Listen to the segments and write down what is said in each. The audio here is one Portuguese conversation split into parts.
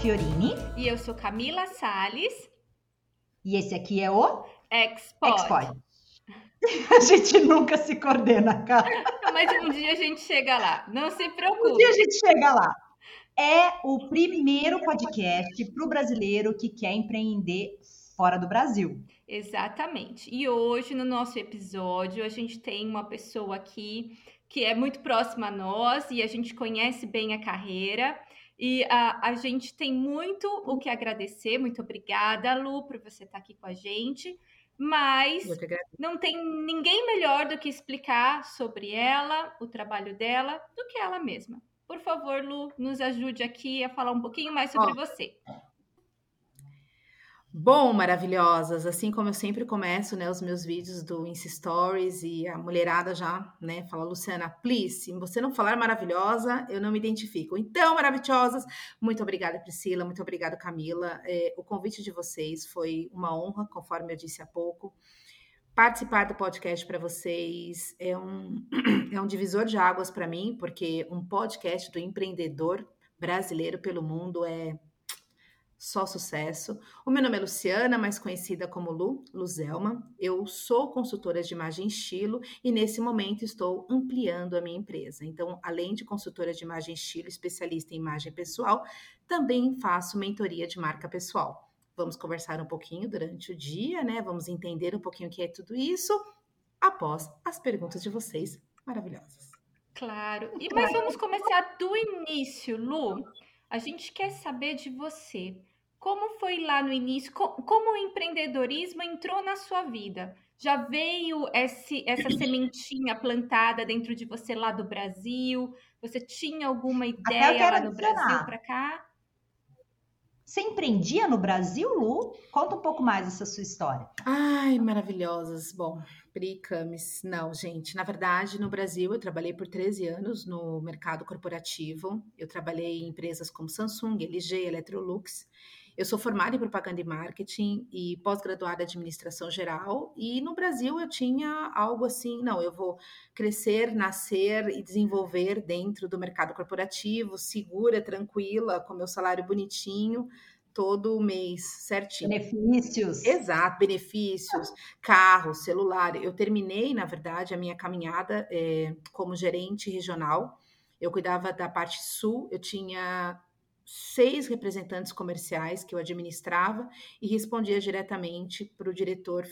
Fiorini. E eu sou Camila Sales. E esse aqui é o. Expod. A gente nunca se coordena, cara. Mas um dia a gente chega lá. Não se preocupe. Um dia a gente chega lá. É o primeiro podcast para o brasileiro que quer empreender fora do Brasil. Exatamente. E hoje, no nosso episódio, a gente tem uma pessoa aqui que é muito próxima a nós e a gente conhece bem a carreira. E a, a gente tem muito o que agradecer. Muito obrigada, Lu, por você estar aqui com a gente. Mas não tem ninguém melhor do que explicar sobre ela, o trabalho dela, do que ela mesma. Por favor, Lu, nos ajude aqui a falar um pouquinho mais sobre você. Bom, maravilhosas, assim como eu sempre começo, né, os meus vídeos do Insta Stories e a mulherada já, né, fala, Luciana, please, se você não falar maravilhosa, eu não me identifico. Então, maravilhosas, muito obrigada, Priscila, muito obrigada, Camila. É, o convite de vocês foi uma honra, conforme eu disse há pouco. Participar do podcast para vocês é um, é um divisor de águas para mim, porque um podcast do empreendedor brasileiro pelo mundo é só sucesso. O meu nome é Luciana, mais conhecida como Lu, Luzelma. Eu sou consultora de imagem e estilo e nesse momento estou ampliando a minha empresa. Então, além de consultora de imagem e estilo, especialista em imagem pessoal, também faço mentoria de marca pessoal. Vamos conversar um pouquinho durante o dia, né? Vamos entender um pouquinho o que é tudo isso após as perguntas de vocês maravilhosas. Claro. E mas vamos começar do início, Lu. A gente quer saber de você. Como foi lá no início? Como o empreendedorismo entrou na sua vida? Já veio esse, essa sementinha plantada dentro de você lá do Brasil? Você tinha alguma ideia lá no Brasil para cá? Você empreendia no Brasil, Lu? Conta um pouco mais essa sua história. Ai, maravilhosas. Bom, Pri não, gente. Na verdade, no Brasil, eu trabalhei por 13 anos no mercado corporativo. Eu trabalhei em empresas como Samsung, LG, Electrolux. Eu sou formada em propaganda e marketing e pós-graduada em administração geral. E no Brasil eu tinha algo assim: não, eu vou crescer, nascer e desenvolver dentro do mercado corporativo, segura, tranquila, com meu salário bonitinho todo mês, certinho. Benefícios. Exato, benefícios, carro, celular. Eu terminei, na verdade, a minha caminhada é, como gerente regional. Eu cuidava da parte sul, eu tinha seis representantes comerciais que eu administrava e respondia diretamente para o diretor,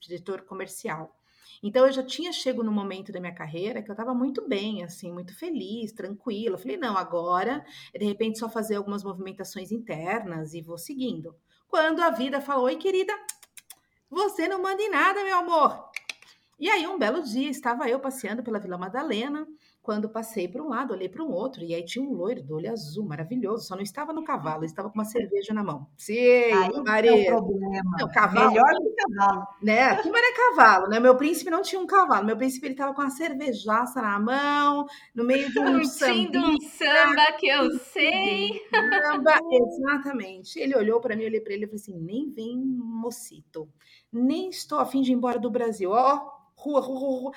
diretor comercial. Então eu já tinha chego no momento da minha carreira que eu estava muito bem, assim, muito feliz, tranquila. Falei, não, agora de repente só fazer algumas movimentações internas e vou seguindo. Quando a vida falou, oi querida, você não manda em nada, meu amor. E aí um belo dia estava eu passeando pela Vila Madalena quando passei para um lado, olhei para um outro, e aí tinha um loiro do olho azul, maravilhoso, só não estava no cavalo, estava com uma cerveja na mão. Sim, aí Maria. É o problema. Não, cavalo, Melhor que cavalo. Né? Que é cavalo, né? Meu príncipe não tinha um cavalo, meu príncipe ele estava com uma cervejaça na mão, no meio de um samba. um samba que eu sei. Samba, exatamente. Ele olhou para mim, eu olhei para ele e falei assim: nem vem, mocito, nem estou a fim de ir embora do Brasil. Ó, oh, rua, rua, rua.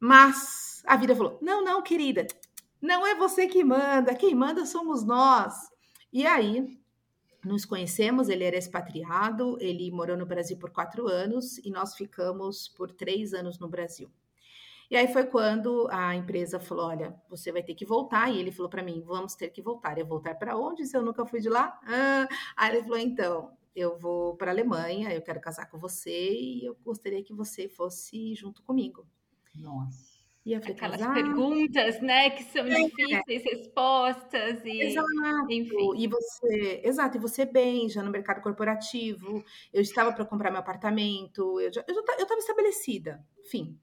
Mas a vida falou: não, não, querida, não é você que manda, quem manda somos nós. E aí nos conhecemos, ele era expatriado, ele morou no Brasil por quatro anos e nós ficamos por três anos no Brasil. E aí foi quando a empresa falou: olha, você vai ter que voltar. E ele falou para mim: vamos ter que voltar. Eu voltar para onde? Se eu nunca fui de lá? Ah. Aí ele falou: então, eu vou para a Alemanha, eu quero casar com você e eu gostaria que você fosse junto comigo. Nossa. E eu falei, Aquelas casar? perguntas, né, que são é. difíceis, respostas e exato. enfim. E você, exato, e você bem já no mercado corporativo. Eu estava para comprar meu apartamento, eu já, eu já eu estava estabelecida, enfim.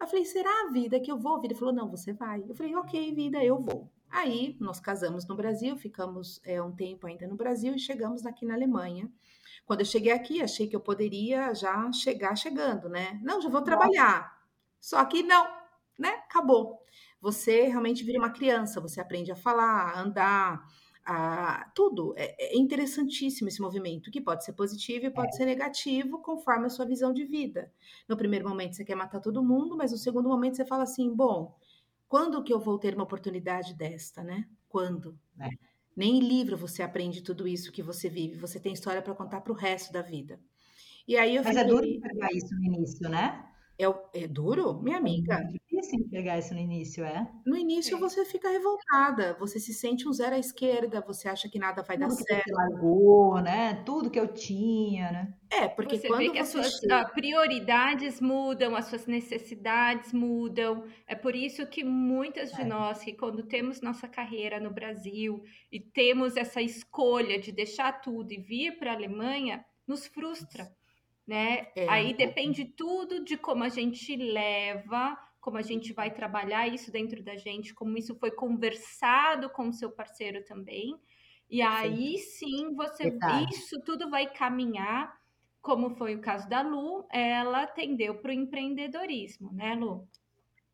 Eu falei, será vida que eu vou? Ele falou, não, você vai. Eu falei, ok, vida, eu vou. Aí nós casamos no Brasil, ficamos é, um tempo ainda no Brasil e chegamos aqui na Alemanha. Quando eu cheguei aqui, achei que eu poderia já chegar chegando, né? Não, já vou trabalhar. Só que não, né? Acabou. Você realmente vira uma criança, você aprende a falar, a andar, a tudo. É, é interessantíssimo esse movimento, que pode ser positivo e pode é. ser negativo, conforme a sua visão de vida. No primeiro momento você quer matar todo mundo, mas no segundo momento você fala assim, bom, quando que eu vou ter uma oportunidade desta, né? Quando? É. Nem em livro você aprende tudo isso que você vive. Você tem história para contar para o resto da vida. E aí eu Mas é fiquei... é duro pegar isso no início, né? É, é duro, minha amiga. É difícil pegar isso no início, é? No início é. você fica revoltada, você se sente um zero à esquerda, você acha que nada vai Tudo dar certo. Você largou, né? Tudo que eu tinha, né? É, porque você quando vê que você as suas chega... prioridades mudam, as suas necessidades mudam. É por isso que muitas de é. nós, que quando temos nossa carreira no Brasil e temos essa escolha de deixar tudo e vir para a Alemanha, nos frustra né? É. Aí depende tudo de como a gente leva, como a gente vai trabalhar isso dentro da gente, como isso foi conversado com o seu parceiro também. E aí sim você Verdade. isso tudo vai caminhar, como foi o caso da Lu, ela tendeu para o empreendedorismo, né, Lu?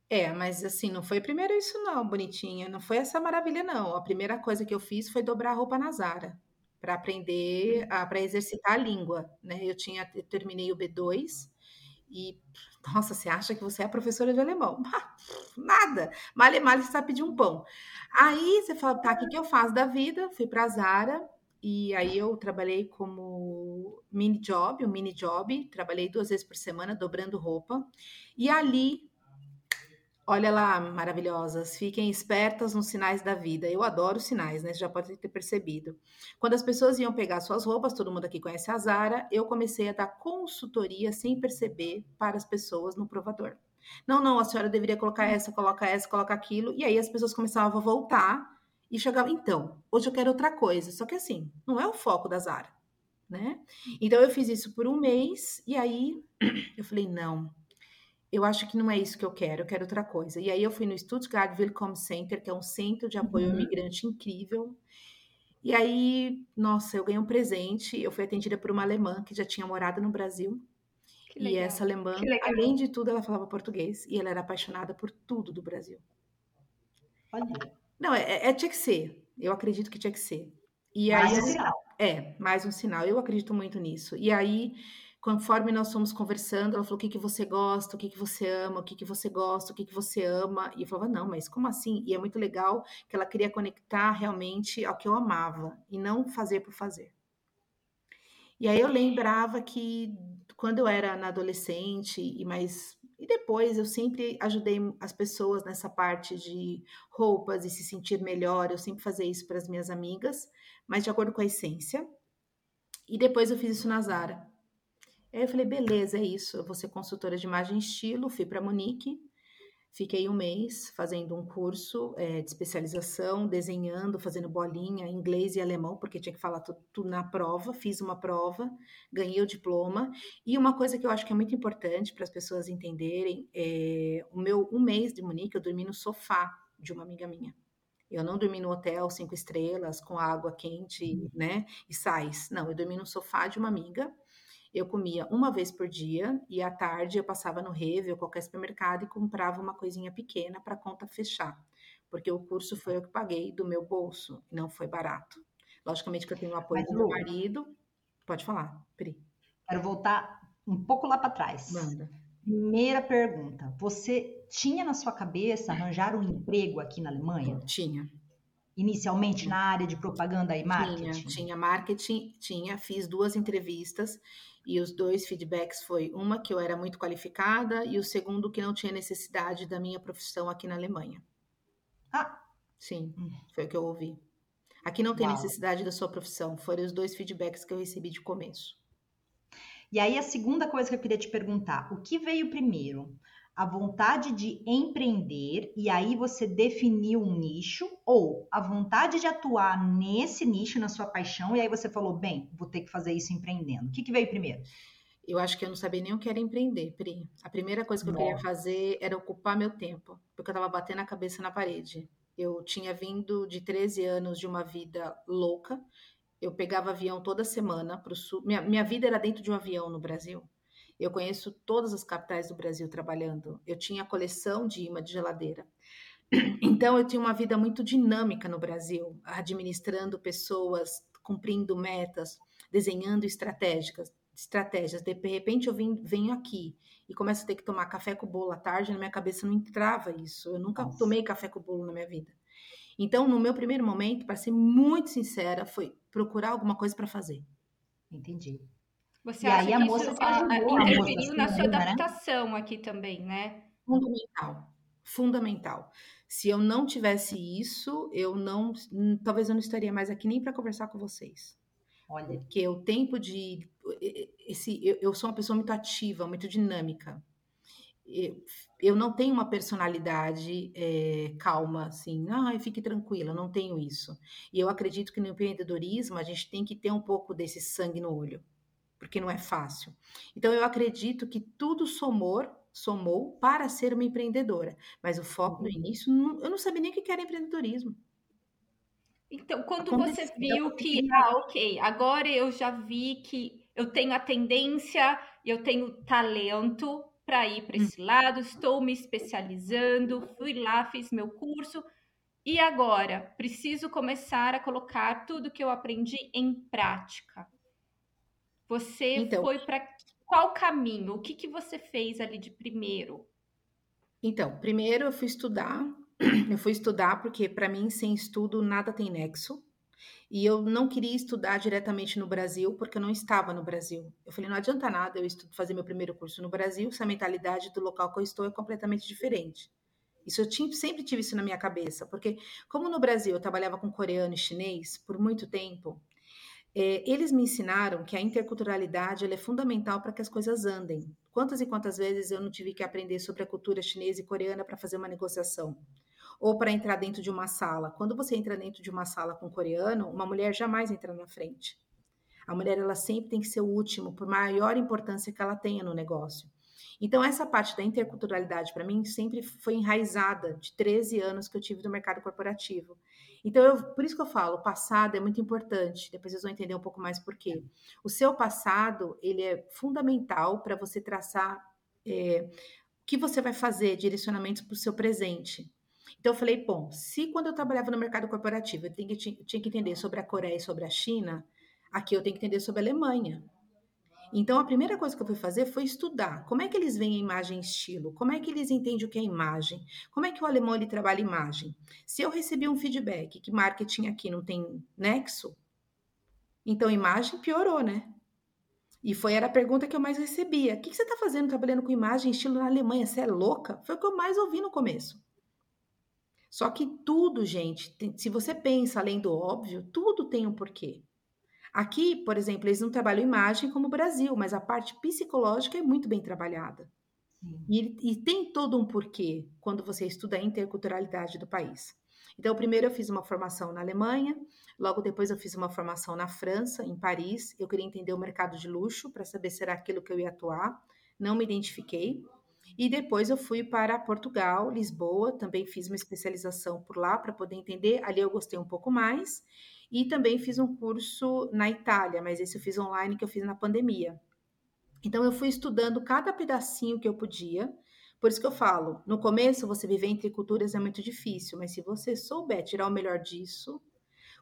É, mas assim, não foi primeiro isso não, bonitinha, não foi essa maravilha não. A primeira coisa que eu fiz foi dobrar a roupa na Zara para aprender, para exercitar a língua, né? Eu tinha, eu terminei o B2 e, nossa, você acha que você é professora de alemão? Nada, male male você sabe pedir um pão. Aí você fala, tá, o que, que eu faço da vida? Fui para Zara e aí eu trabalhei como mini job, um mini job, trabalhei duas vezes por semana dobrando roupa e ali Olha lá, maravilhosas, fiquem espertas nos sinais da vida. Eu adoro sinais, né? Você já pode ter percebido. Quando as pessoas iam pegar suas roupas, todo mundo aqui conhece a Zara, eu comecei a dar consultoria sem perceber para as pessoas no provador. Não, não, a senhora deveria colocar essa, coloca essa, coloca aquilo. E aí as pessoas começavam a voltar e chegavam, então, hoje eu quero outra coisa. Só que assim, não é o foco da Zara, né? Então eu fiz isso por um mês e aí eu falei, não, eu acho que não é isso que eu quero, eu quero outra coisa. E aí eu fui no Stuttgart Willkommen Center, que é um centro de apoio uhum. ao imigrante incrível. E aí, nossa, eu ganhei um presente. Eu fui atendida por uma alemã que já tinha morado no Brasil. E essa alemã, além de tudo, ela falava português e ela era apaixonada por tudo do Brasil. Olha. Não, é, é, é tinha que ser. Eu acredito que tinha que ser. E mais aí, um sinal. É, mais um sinal. Eu acredito muito nisso. E aí conforme nós fomos conversando, ela falou o que, que você gosta, o que, que você ama, o que, que você gosta, o que, que você ama. E eu falava, não, mas como assim? E é muito legal que ela queria conectar realmente ao que eu amava e não fazer por fazer. E aí eu lembrava que quando eu era na adolescente e mais e depois eu sempre ajudei as pessoas nessa parte de roupas e se sentir melhor, eu sempre fazia isso para as minhas amigas, mas de acordo com a essência. E depois eu fiz isso na Zara. Aí eu falei, beleza, é isso. Eu vou ser consultora de imagem e estilo. Fui para Munique, fiquei um mês fazendo um curso é, de especialização, desenhando, fazendo bolinha, inglês e alemão, porque tinha que falar tudo, tudo, na prova. Fiz uma prova, ganhei o diploma. E uma coisa que eu acho que é muito importante para as pessoas entenderem é o meu um mês de Munique eu dormi no sofá de uma amiga minha. Eu não dormi no hotel cinco estrelas com água quente, uhum. né, e sais. Não, eu dormi no sofá de uma amiga eu comia uma vez por dia e à tarde eu passava no Reve ou qualquer supermercado e comprava uma coisinha pequena para a conta fechar, porque o curso foi eu que paguei do meu bolso, não foi barato. Logicamente que eu tenho o apoio Mas, do meu marido. Pode falar, Pri. Quero voltar um pouco lá para trás. Manda. Primeira pergunta: você tinha na sua cabeça arranjar um emprego aqui na Alemanha? Tinha. Inicialmente na área de propaganda e marketing? Tinha, tinha marketing, tinha, fiz duas entrevistas e os dois feedbacks foi uma que eu era muito qualificada e o segundo que não tinha necessidade da minha profissão aqui na Alemanha. Ah, sim, hum. foi o que eu ouvi. Aqui não tem Uau. necessidade da sua profissão. Foram os dois feedbacks que eu recebi de começo. E aí a segunda coisa que eu queria te perguntar, o que veio primeiro? A vontade de empreender e aí você definiu um nicho ou a vontade de atuar nesse nicho, na sua paixão, e aí você falou, bem, vou ter que fazer isso empreendendo. O que, que veio primeiro? Eu acho que eu não sabia nem o que era empreender, Pri. A primeira coisa que eu queria fazer era ocupar meu tempo, porque eu estava batendo a cabeça na parede. Eu tinha vindo de 13 anos de uma vida louca. Eu pegava avião toda semana para o sul. Minha, minha vida era dentro de um avião no Brasil. Eu conheço todas as capitais do Brasil trabalhando. Eu tinha coleção de imã de geladeira. Então, eu tinha uma vida muito dinâmica no Brasil, administrando pessoas, cumprindo metas, desenhando estratégicas, estratégias. De repente, eu vim, venho aqui e começo a ter que tomar café com bolo à tarde, na minha cabeça não entrava isso. Eu nunca Nossa. tomei café com bolo na minha vida. Então, no meu primeiro momento, para ser muito sincera, foi procurar alguma coisa para fazer. Entendi. Você e acha aí a moça isso, a, a, interferiu na sua né? adaptação né? aqui também, né? Fundamental. Fundamental. Se eu não tivesse isso, eu não, talvez eu não estaria mais aqui nem para conversar com vocês. Olha, porque o tempo de esse eu, eu sou uma pessoa muito ativa, muito dinâmica. Eu, não tenho uma personalidade é, calma, assim, ah, fique tranquila, não tenho isso. E eu acredito que no empreendedorismo a gente tem que ter um pouco desse sangue no olho, porque não é fácil. Então eu acredito que tudo somou, somou para ser uma empreendedora. Mas o foco no uhum. início, eu não sabia nem o que era empreendedorismo. Então, quando você viu que, ah, ok, agora eu já vi que eu tenho a tendência, eu tenho talento para ir para esse lado, estou me especializando, fui lá, fiz meu curso, e agora preciso começar a colocar tudo que eu aprendi em prática. Você então, foi para qual caminho? O que, que você fez ali de primeiro? Então, primeiro eu fui estudar eu fui estudar porque, para mim, sem estudo, nada tem nexo. E eu não queria estudar diretamente no Brasil, porque eu não estava no Brasil. Eu falei, não adianta nada eu fazer meu primeiro curso no Brasil, se a mentalidade do local que eu estou é completamente diferente. Isso eu tinha, sempre tive isso na minha cabeça, porque como no Brasil eu trabalhava com coreano e chinês por muito tempo, é, eles me ensinaram que a interculturalidade é fundamental para que as coisas andem. Quantas e quantas vezes eu não tive que aprender sobre a cultura chinesa e coreana para fazer uma negociação? ou para entrar dentro de uma sala. Quando você entra dentro de uma sala com coreano, uma mulher jamais entra na frente. A mulher ela sempre tem que ser o último, por maior importância que ela tenha no negócio. Então essa parte da interculturalidade para mim sempre foi enraizada de 13 anos que eu tive no mercado corporativo. Então eu, por isso que eu falo, o passado é muito importante. Depois vocês vão entender um pouco mais por quê. O seu passado ele é fundamental para você traçar é, o que você vai fazer, direcionamentos para o seu presente. Então eu falei, bom, se quando eu trabalhava no mercado corporativo eu tinha que, tinha que entender sobre a Coreia e sobre a China, aqui eu tenho que entender sobre a Alemanha. Então a primeira coisa que eu fui fazer foi estudar como é que eles veem a imagem estilo, como é que eles entendem o que é imagem, como é que o alemão ele trabalha imagem. Se eu recebi um feedback que marketing aqui não tem nexo, então imagem piorou, né? E foi era a pergunta que eu mais recebia. O que, que você está fazendo trabalhando com imagem estilo na Alemanha? Você é louca? Foi o que eu mais ouvi no começo. Só que tudo, gente, se você pensa além do óbvio, tudo tem um porquê. Aqui, por exemplo, eles não trabalham imagem como o Brasil, mas a parte psicológica é muito bem trabalhada. E, e, tem todo um porquê quando você estuda a interculturalidade do país. Então, primeiro eu fiz uma formação na Alemanha, logo depois eu fiz uma formação na França, em Paris. Eu queria entender o mercado de luxo para saber se era aquilo que eu ia atuar. Não me identifiquei. E depois eu fui para Portugal, Lisboa, também fiz uma especialização por lá para poder entender. Ali eu gostei um pouco mais. E também fiz um curso na Itália, mas esse eu fiz online que eu fiz na pandemia. Então eu fui estudando cada pedacinho que eu podia. Por isso que eu falo, no começo você viver entre culturas é muito difícil, mas se você souber tirar o melhor disso,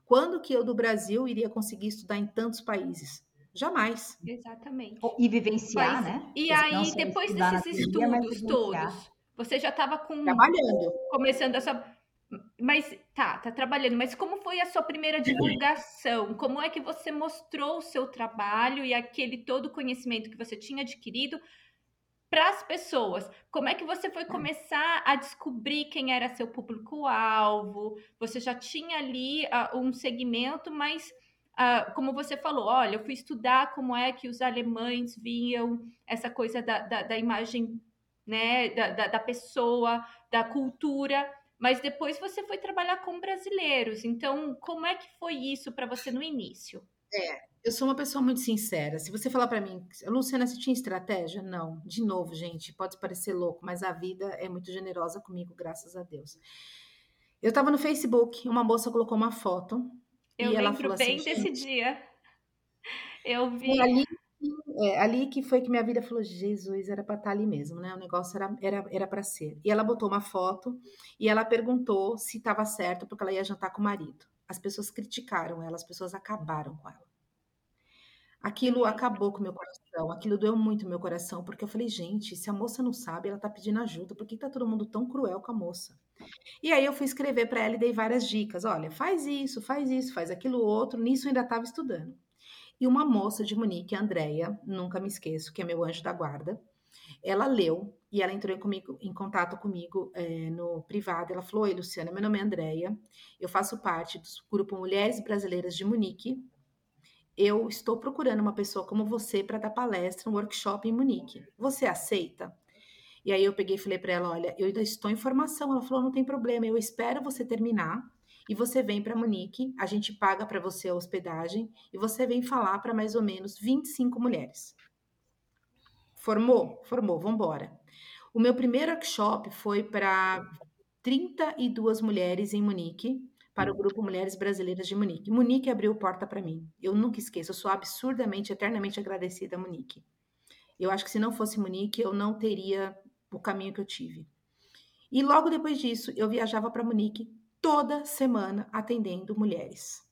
quando que eu do Brasil iria conseguir estudar em tantos países? Jamais. Exatamente. E vivenciar, Mas, né? E aí, depois desses estudos todos, você já estava com. Trabalhando. Começando essa. Mas tá, tá trabalhando. Mas como foi a sua primeira divulgação? Como é que você mostrou o seu trabalho e aquele todo conhecimento que você tinha adquirido para as pessoas? Como é que você foi começar a descobrir quem era seu público-alvo? Você já tinha ali uh, um segmento, mas Uh, como você falou, olha, eu fui estudar como é que os alemães viam essa coisa da, da, da imagem, né, da, da, da, pessoa, da cultura, mas depois você foi trabalhar com brasileiros. Então, como é que foi isso para você no início? É, eu sou uma pessoa muito sincera. Se você falar para mim, Luciana, você tinha estratégia? Não. De novo, gente, pode parecer louco, mas a vida é muito generosa comigo, graças a Deus. Eu estava no Facebook, uma moça colocou uma foto eu e lembro bem assim, desse dia. Eu vi. ali, é, ali que foi que minha vida falou: Jesus, era para estar tá ali mesmo, né? O negócio era era era para ser. E ela botou uma foto e ela perguntou se estava certo porque ela ia jantar com o marido. As pessoas criticaram ela, as pessoas acabaram com ela. Aquilo acabou com o meu coração, aquilo doeu muito no meu coração, porque eu falei, gente, se a moça não sabe, ela tá pedindo ajuda, por que tá todo mundo tão cruel com a moça? E aí eu fui escrever para ela e dei várias dicas. Olha, faz isso, faz isso, faz aquilo outro. Nisso eu ainda estava estudando. E uma moça de Munique, a Andrea, nunca me esqueço, que é meu anjo da guarda, ela leu e ela entrou comigo, em contato comigo é, no privado. Ela falou: Oi, Luciana, meu nome é Andrea, eu faço parte do grupo Mulheres Brasileiras de Munique. Eu estou procurando uma pessoa como você para dar palestra, um workshop em Munique. Você aceita? E aí eu peguei e falei para ela: Olha, eu ainda estou em formação. Ela falou: Não tem problema, eu espero você terminar e você vem para Munique, a gente paga para você a hospedagem e você vem falar para mais ou menos 25 mulheres. Formou? Formou, vamos embora. O meu primeiro workshop foi para 32 mulheres em Munique, para o grupo Mulheres Brasileiras de Munique. Munique abriu porta para mim. Eu nunca esqueço, eu sou absurdamente, eternamente agradecida a Munique. Eu acho que se não fosse Munique, eu não teria o caminho que eu tive. E logo depois disso, eu viajava para Munique toda semana atendendo mulheres.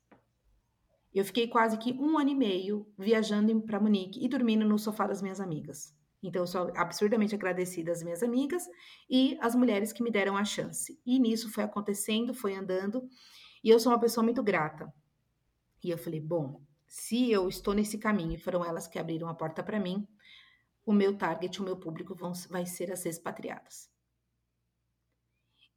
Eu fiquei quase que um ano e meio viajando para Munique e dormindo no sofá das minhas amigas. Então, eu sou absurdamente agradecida às minhas amigas e às mulheres que me deram a chance. E nisso foi acontecendo, foi andando, e eu sou uma pessoa muito grata. E eu falei: bom, se eu estou nesse caminho e foram elas que abriram a porta para mim, o meu target, o meu público vão, vai ser as expatriadas.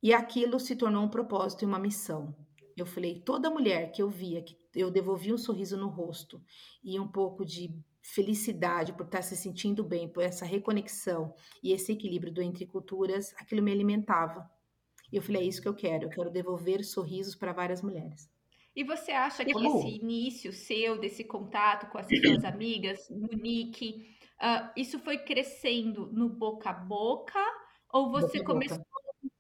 E aquilo se tornou um propósito e uma missão. Eu falei, toda mulher que eu via, que eu devolvia um sorriso no rosto e um pouco de felicidade por estar se sentindo bem, por essa reconexão e esse equilíbrio do entre culturas, aquilo me alimentava. E eu falei, é isso que eu quero, eu quero devolver sorrisos para várias mulheres. E você acha que esse início seu, desse contato com as suas amigas, Nick, uh, isso foi crescendo no boca a boca? Ou você boca começou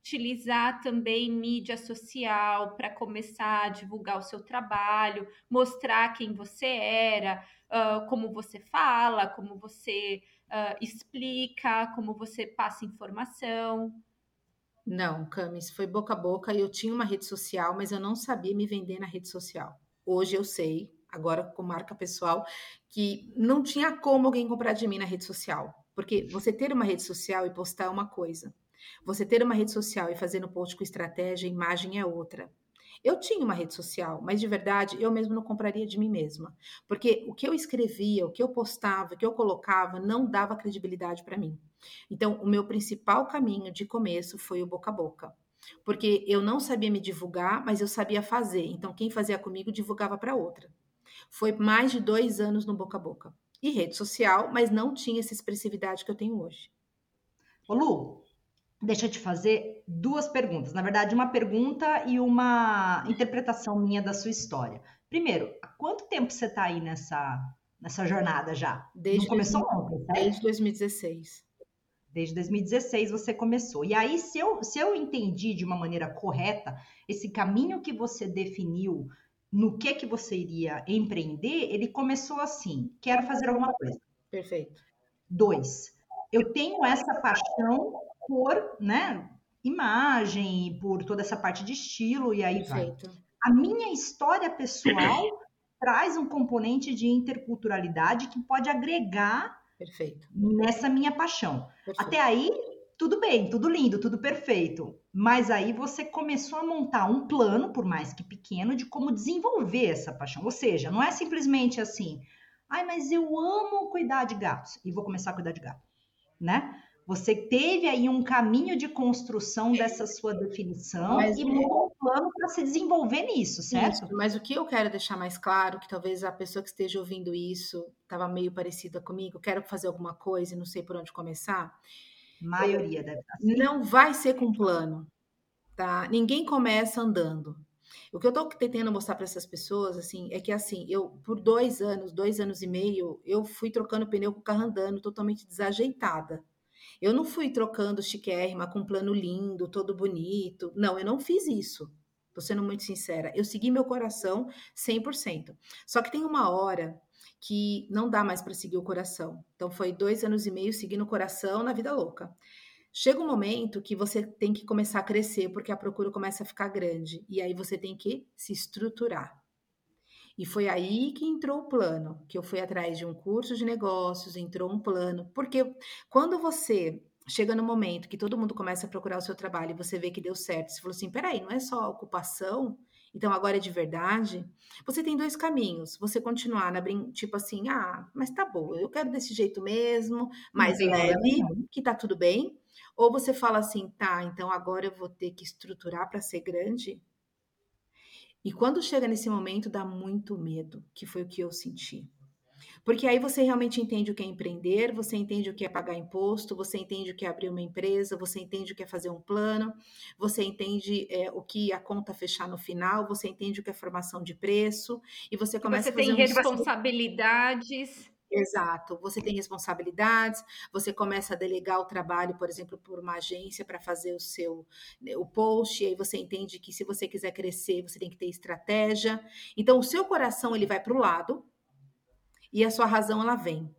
utilizar também mídia social para começar a divulgar o seu trabalho, mostrar quem você era, uh, como você fala, como você uh, explica, como você passa informação. Não, Camis, foi boca a boca. Eu tinha uma rede social, mas eu não sabia me vender na rede social. Hoje eu sei, agora com marca pessoal, que não tinha como alguém comprar de mim na rede social. Porque você ter uma rede social e postar é uma coisa. Você ter uma rede social e fazer no post com estratégia, imagem é outra. Eu tinha uma rede social, mas de verdade eu mesmo não compraria de mim mesma, porque o que eu escrevia, o que eu postava, o que eu colocava não dava credibilidade para mim. Então, o meu principal caminho de começo foi o boca a boca, porque eu não sabia me divulgar, mas eu sabia fazer. Então, quem fazia comigo divulgava para outra. Foi mais de dois anos no boca a boca e rede social, mas não tinha essa expressividade que eu tenho hoje. Ô Lu, deixa eu te fazer duas perguntas. Na verdade, uma pergunta e uma interpretação minha da sua história. Primeiro, há quanto tempo você está aí nessa, nessa jornada já? Desde Não começou ontem, certo? Desde 2016. Desde 2016 você começou. E aí, se eu, se eu entendi de uma maneira correta, esse caminho que você definiu no que que você iria empreender, ele começou assim: quero fazer alguma coisa. Perfeito. Dois, eu tenho essa paixão por, né, imagem, por toda essa parte de estilo e aí Perfeito. vai. A minha história pessoal traz um componente de interculturalidade que pode agregar Perfeito. nessa minha paixão. Perfeito. Até aí, tudo bem, tudo lindo, tudo perfeito. Mas aí você começou a montar um plano, por mais que pequeno, de como desenvolver essa paixão. Ou seja, não é simplesmente assim, ai, mas eu amo cuidar de gatos e vou começar a cuidar de gato, né? Você teve aí um caminho de construção dessa sua definição mas, e montou um plano para se desenvolver nisso, certo? Isso, mas o que eu quero deixar mais claro, que talvez a pessoa que esteja ouvindo isso estava meio parecida comigo, quero fazer alguma coisa e não sei por onde começar. maioria deve estar assim. Não vai ser com plano, tá? Ninguém começa andando. O que eu estou tentando mostrar para essas pessoas, assim, é que assim, eu por dois anos, dois anos e meio, eu fui trocando pneu com o carro andando, totalmente desajeitada. Eu não fui trocando chiquérrima com um plano lindo, todo bonito. Não, eu não fiz isso. Tô sendo muito sincera. Eu segui meu coração 100%. Só que tem uma hora que não dá mais para seguir o coração. Então foi dois anos e meio seguindo o coração na vida louca. Chega um momento que você tem que começar a crescer porque a procura começa a ficar grande e aí você tem que se estruturar. E foi aí que entrou o plano, que eu fui atrás de um curso de negócios, entrou um plano, porque quando você chega no momento que todo mundo começa a procurar o seu trabalho e você vê que deu certo, você falou assim: peraí, não é só ocupação, então agora é de verdade. Você tem dois caminhos. Você continuar na brin... tipo assim, ah, mas tá bom, eu quero desse jeito mesmo, mais leve, que tá tudo bem. Ou você fala assim, tá, então agora eu vou ter que estruturar para ser grande. E quando chega nesse momento, dá muito medo, que foi o que eu senti. Porque aí você realmente entende o que é empreender, você entende o que é pagar imposto, você entende o que é abrir uma empresa, você entende o que é fazer um plano, você entende é, o que a conta fechar no final, você entende o que é formação de preço, e você começa você a fazer tem responsabilidades. Exato, você tem responsabilidades, você começa a delegar o trabalho, por exemplo, por uma agência para fazer o seu né, o post, e aí você entende que se você quiser crescer, você tem que ter estratégia. Então, o seu coração ele vai para o lado, e a sua razão ela vem.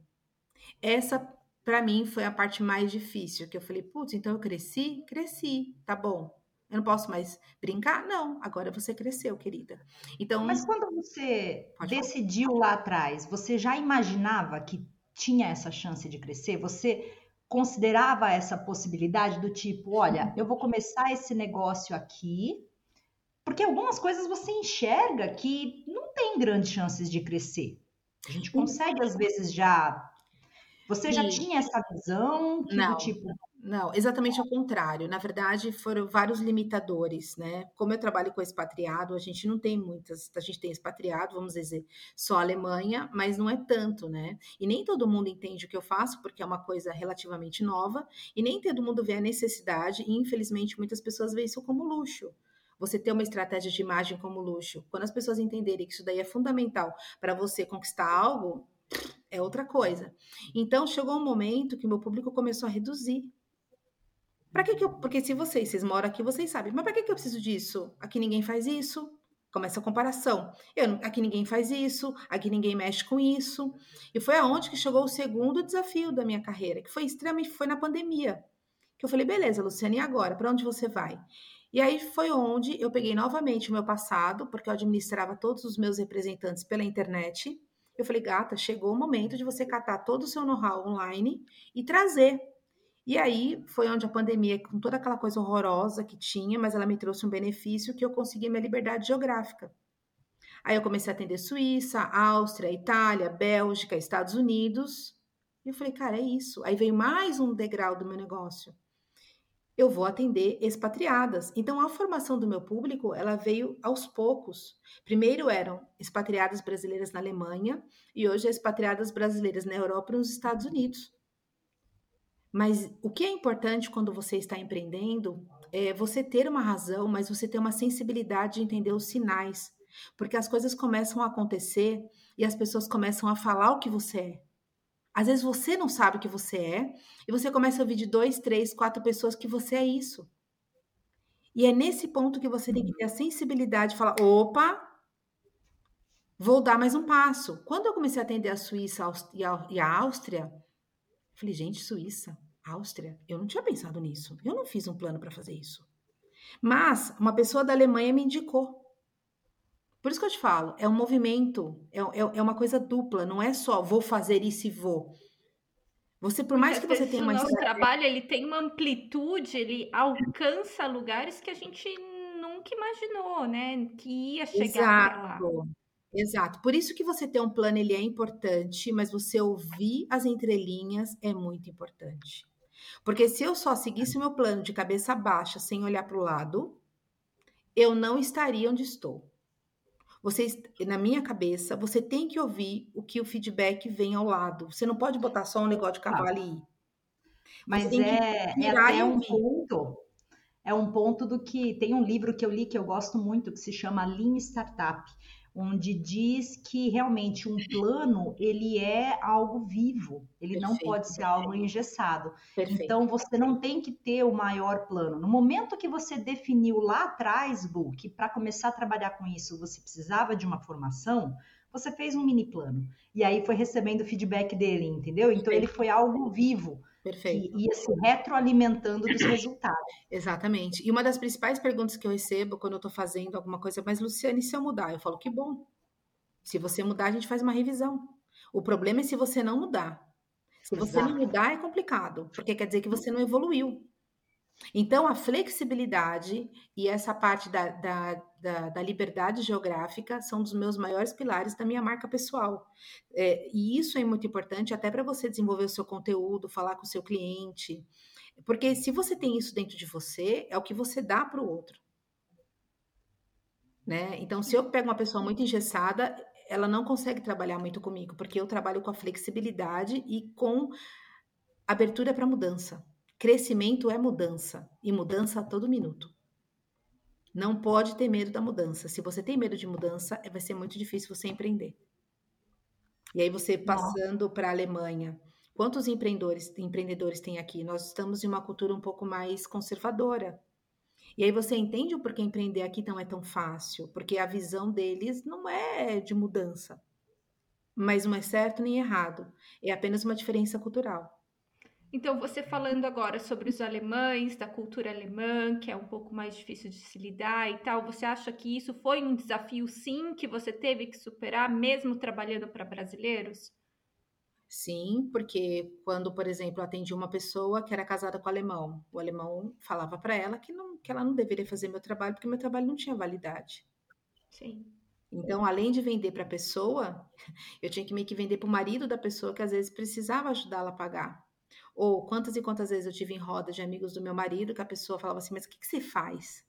Essa para mim foi a parte mais difícil, que eu falei, putz, então eu cresci, cresci, tá bom. Eu não posso mais brincar? Não, agora você cresceu, querida. Então, mas quando você decidiu falar. lá atrás, você já imaginava que tinha essa chance de crescer? Você considerava essa possibilidade do tipo, olha, eu vou começar esse negócio aqui, porque algumas coisas você enxerga que não tem grandes chances de crescer. A gente consegue, às vezes, já. Você já tinha essa visão? Não, tipo... não, exatamente ao contrário. Na verdade, foram vários limitadores, né? Como eu trabalho com expatriado, a gente não tem muitas. A gente tem expatriado, vamos dizer, só Alemanha, mas não é tanto, né? E nem todo mundo entende o que eu faço, porque é uma coisa relativamente nova, e nem todo mundo vê a necessidade, e infelizmente muitas pessoas veem isso como luxo você ter uma estratégia de imagem como luxo. Quando as pessoas entenderem que isso daí é fundamental para você conquistar algo, é outra coisa. Então chegou um momento que meu público começou a reduzir. Para que, que eu. Porque se vocês, vocês moram aqui, vocês sabem, mas para que, que eu preciso disso? Aqui ninguém faz isso. Começa a comparação. Eu, aqui ninguém faz isso, aqui ninguém mexe com isso. E foi aonde que chegou o segundo desafio da minha carreira, que foi extremamente, foi na pandemia. Que eu falei, beleza, Luciana, e agora? Para onde você vai? E aí foi onde eu peguei novamente o meu passado, porque eu administrava todos os meus representantes pela internet. Eu falei, gata, chegou o momento de você catar todo o seu know-how online e trazer. E aí foi onde a pandemia, com toda aquela coisa horrorosa que tinha, mas ela me trouxe um benefício que eu consegui minha liberdade geográfica. Aí eu comecei a atender Suíça, Áustria, Itália, Bélgica, Estados Unidos. E eu falei, cara, é isso. Aí veio mais um degrau do meu negócio eu vou atender expatriadas. Então, a formação do meu público, ela veio aos poucos. Primeiro eram expatriadas brasileiras na Alemanha e hoje é expatriadas brasileiras na Europa e nos Estados Unidos. Mas o que é importante quando você está empreendendo é você ter uma razão, mas você ter uma sensibilidade de entender os sinais. Porque as coisas começam a acontecer e as pessoas começam a falar o que você é. Às vezes você não sabe o que você é e você começa a ouvir de dois, três, quatro pessoas que você é isso. E é nesse ponto que você tem que ter a sensibilidade de falar: opa, vou dar mais um passo. Quando eu comecei a atender a Suíça e a Áustria, falei: gente, Suíça, Áustria, eu não tinha pensado nisso. Eu não fiz um plano para fazer isso. Mas uma pessoa da Alemanha me indicou. Por isso que eu te falo, é um movimento, é, é, é uma coisa dupla, não é só vou fazer isso e vou. Você, por mais que você tenha uma o nosso trabalho, ele tem uma amplitude, ele alcança lugares que a gente nunca imaginou, né? Que ia chegar Exato. lá. Exato. Por isso que você ter um plano ele é importante, mas você ouvir as entrelinhas é muito importante. Porque se eu só seguisse o meu plano de cabeça baixa, sem olhar para o lado, eu não estaria onde estou. Você, na minha cabeça, você tem que ouvir o que o feedback vem ao lado. Você não pode botar só um negócio de cavalo ali. Mas é, é até um ponto. É um ponto do que tem um livro que eu li que eu gosto muito que se chama Lean Startup onde diz que realmente um plano ele é algo vivo, ele perfeito, não pode ser algo engessado. Perfeito. Então você não tem que ter o maior plano. No momento que você definiu lá atrás, Lu, que para começar a trabalhar com isso você precisava de uma formação, você fez um mini plano e aí foi recebendo feedback dele, entendeu? Então perfeito. ele foi algo vivo. Perfeito. Que ia se retroalimentando dos resultados. Exatamente. E uma das principais perguntas que eu recebo quando eu estou fazendo alguma coisa, mas Luciane, se eu mudar? Eu falo, que bom. Se você mudar, a gente faz uma revisão. O problema é se você não mudar. Se você Exato. não mudar, é complicado, porque quer dizer que você não evoluiu. Então, a flexibilidade e essa parte da, da, da, da, liberdade geográfica são dos meus maiores pilares da minha marca pessoal. É, e isso é muito importante até para você desenvolver o seu conteúdo, falar com o seu cliente. Porque se você tem isso dentro de você, é o que você dá para o outro. Né? Então, se eu pego uma pessoa muito engessada, ela não consegue trabalhar muito comigo, porque eu trabalho com a flexibilidade e com abertura para mudança. Crescimento é mudança e mudança a todo minuto. Não pode ter medo da mudança. Se você tem medo de mudança, vai ser muito difícil você empreender. E aí você passando para a Alemanha, quantos empreendedores, empreendedores tem aqui? Nós estamos em uma cultura um pouco mais conservadora. E aí você entende o porquê empreender aqui não é tão fácil, porque a visão deles não é de mudança. Mas não é certo nem errado, é apenas uma diferença cultural. Então, você falando agora sobre os alemães, da cultura alemã, que é um pouco mais difícil de se lidar e tal, você acha que isso foi um desafio, sim, que você teve que superar, mesmo trabalhando para brasileiros? Sim, porque quando, por exemplo, atendi uma pessoa que era casada com alemão, o alemão falava para ela que, não, que ela não deveria fazer meu trabalho porque meu trabalho não tinha validade. Sim. Então, além de vender para a pessoa, eu tinha que meio que vender para o marido da pessoa que às vezes precisava ajudá-la a pagar. Ou quantas e quantas vezes eu tive em roda de amigos do meu marido que a pessoa falava assim: Mas o que, que você faz?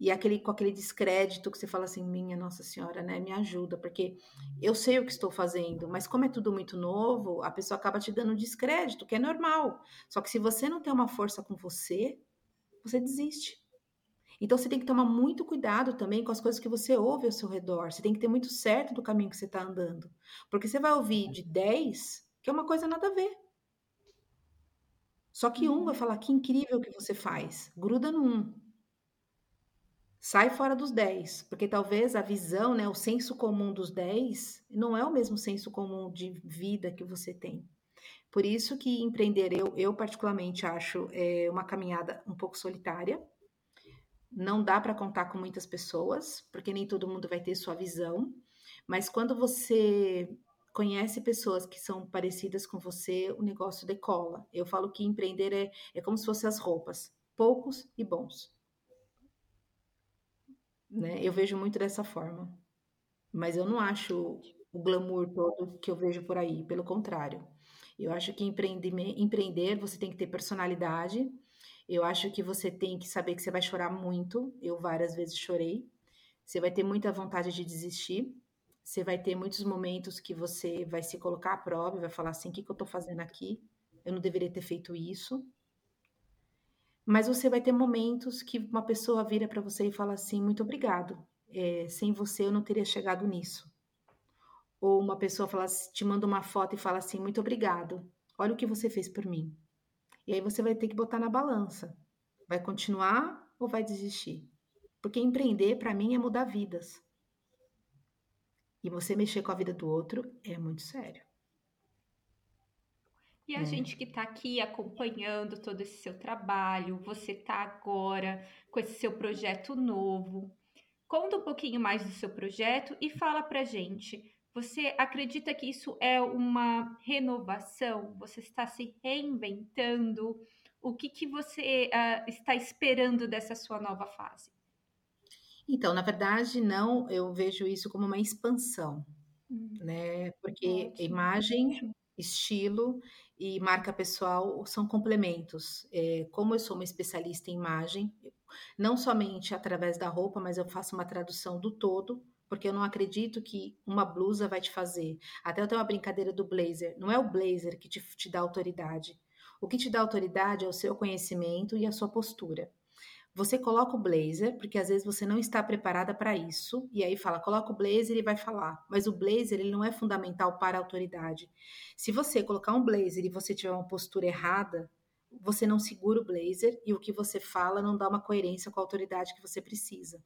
E aquele, com aquele descrédito que você fala assim, minha Nossa Senhora, né? Me ajuda, porque eu sei o que estou fazendo, mas como é tudo muito novo, a pessoa acaba te dando descrédito, que é normal. Só que se você não tem uma força com você, você desiste. Então você tem que tomar muito cuidado também com as coisas que você ouve ao seu redor. Você tem que ter muito certo do caminho que você está andando. Porque você vai ouvir de 10, que é uma coisa nada a ver. Só que um vai uhum. falar que incrível que você faz. Gruda no um. Sai fora dos 10, porque talvez a visão, né, o senso comum dos 10 não é o mesmo senso comum de vida que você tem. Por isso que empreender, eu, eu particularmente acho é uma caminhada um pouco solitária. Não dá para contar com muitas pessoas, porque nem todo mundo vai ter sua visão. Mas quando você conhece pessoas que são parecidas com você, o negócio decola. Eu falo que empreender é, é como se fossem as roupas, poucos e bons. Né? Eu vejo muito dessa forma. Mas eu não acho o glamour todo que eu vejo por aí, pelo contrário. Eu acho que empreender, empreender você tem que ter personalidade. Eu acho que você tem que saber que você vai chorar muito. Eu várias vezes chorei. Você vai ter muita vontade de desistir você vai ter muitos momentos que você vai se colocar à prova e vai falar assim: o que, que eu estou fazendo aqui? Eu não deveria ter feito isso. Mas você vai ter momentos que uma pessoa vira para você e fala assim: muito obrigado. É, sem você eu não teria chegado nisso. Ou uma pessoa fala, te manda uma foto e fala assim: muito obrigado. Olha o que você fez por mim. E aí você vai ter que botar na balança. Vai continuar ou vai desistir? Porque empreender, para mim, é mudar vidas. E você mexer com a vida do outro é muito sério. E a é. gente que está aqui acompanhando todo esse seu trabalho, você está agora com esse seu projeto novo. Conta um pouquinho mais do seu projeto e fala pra gente. Você acredita que isso é uma renovação? Você está se reinventando? O que, que você uh, está esperando dessa sua nova fase? Então, na verdade, não, eu vejo isso como uma expansão, hum. né? Porque Ótimo. imagem, estilo e marca pessoal são complementos. É, como eu sou uma especialista em imagem, não somente através da roupa, mas eu faço uma tradução do todo, porque eu não acredito que uma blusa vai te fazer. Até eu tenho uma brincadeira do blazer. Não é o blazer que te, te dá autoridade. O que te dá autoridade é o seu conhecimento e a sua postura. Você coloca o blazer, porque às vezes você não está preparada para isso, e aí fala, coloca o blazer e vai falar. Mas o blazer, ele não é fundamental para a autoridade. Se você colocar um blazer e você tiver uma postura errada, você não segura o blazer e o que você fala não dá uma coerência com a autoridade que você precisa.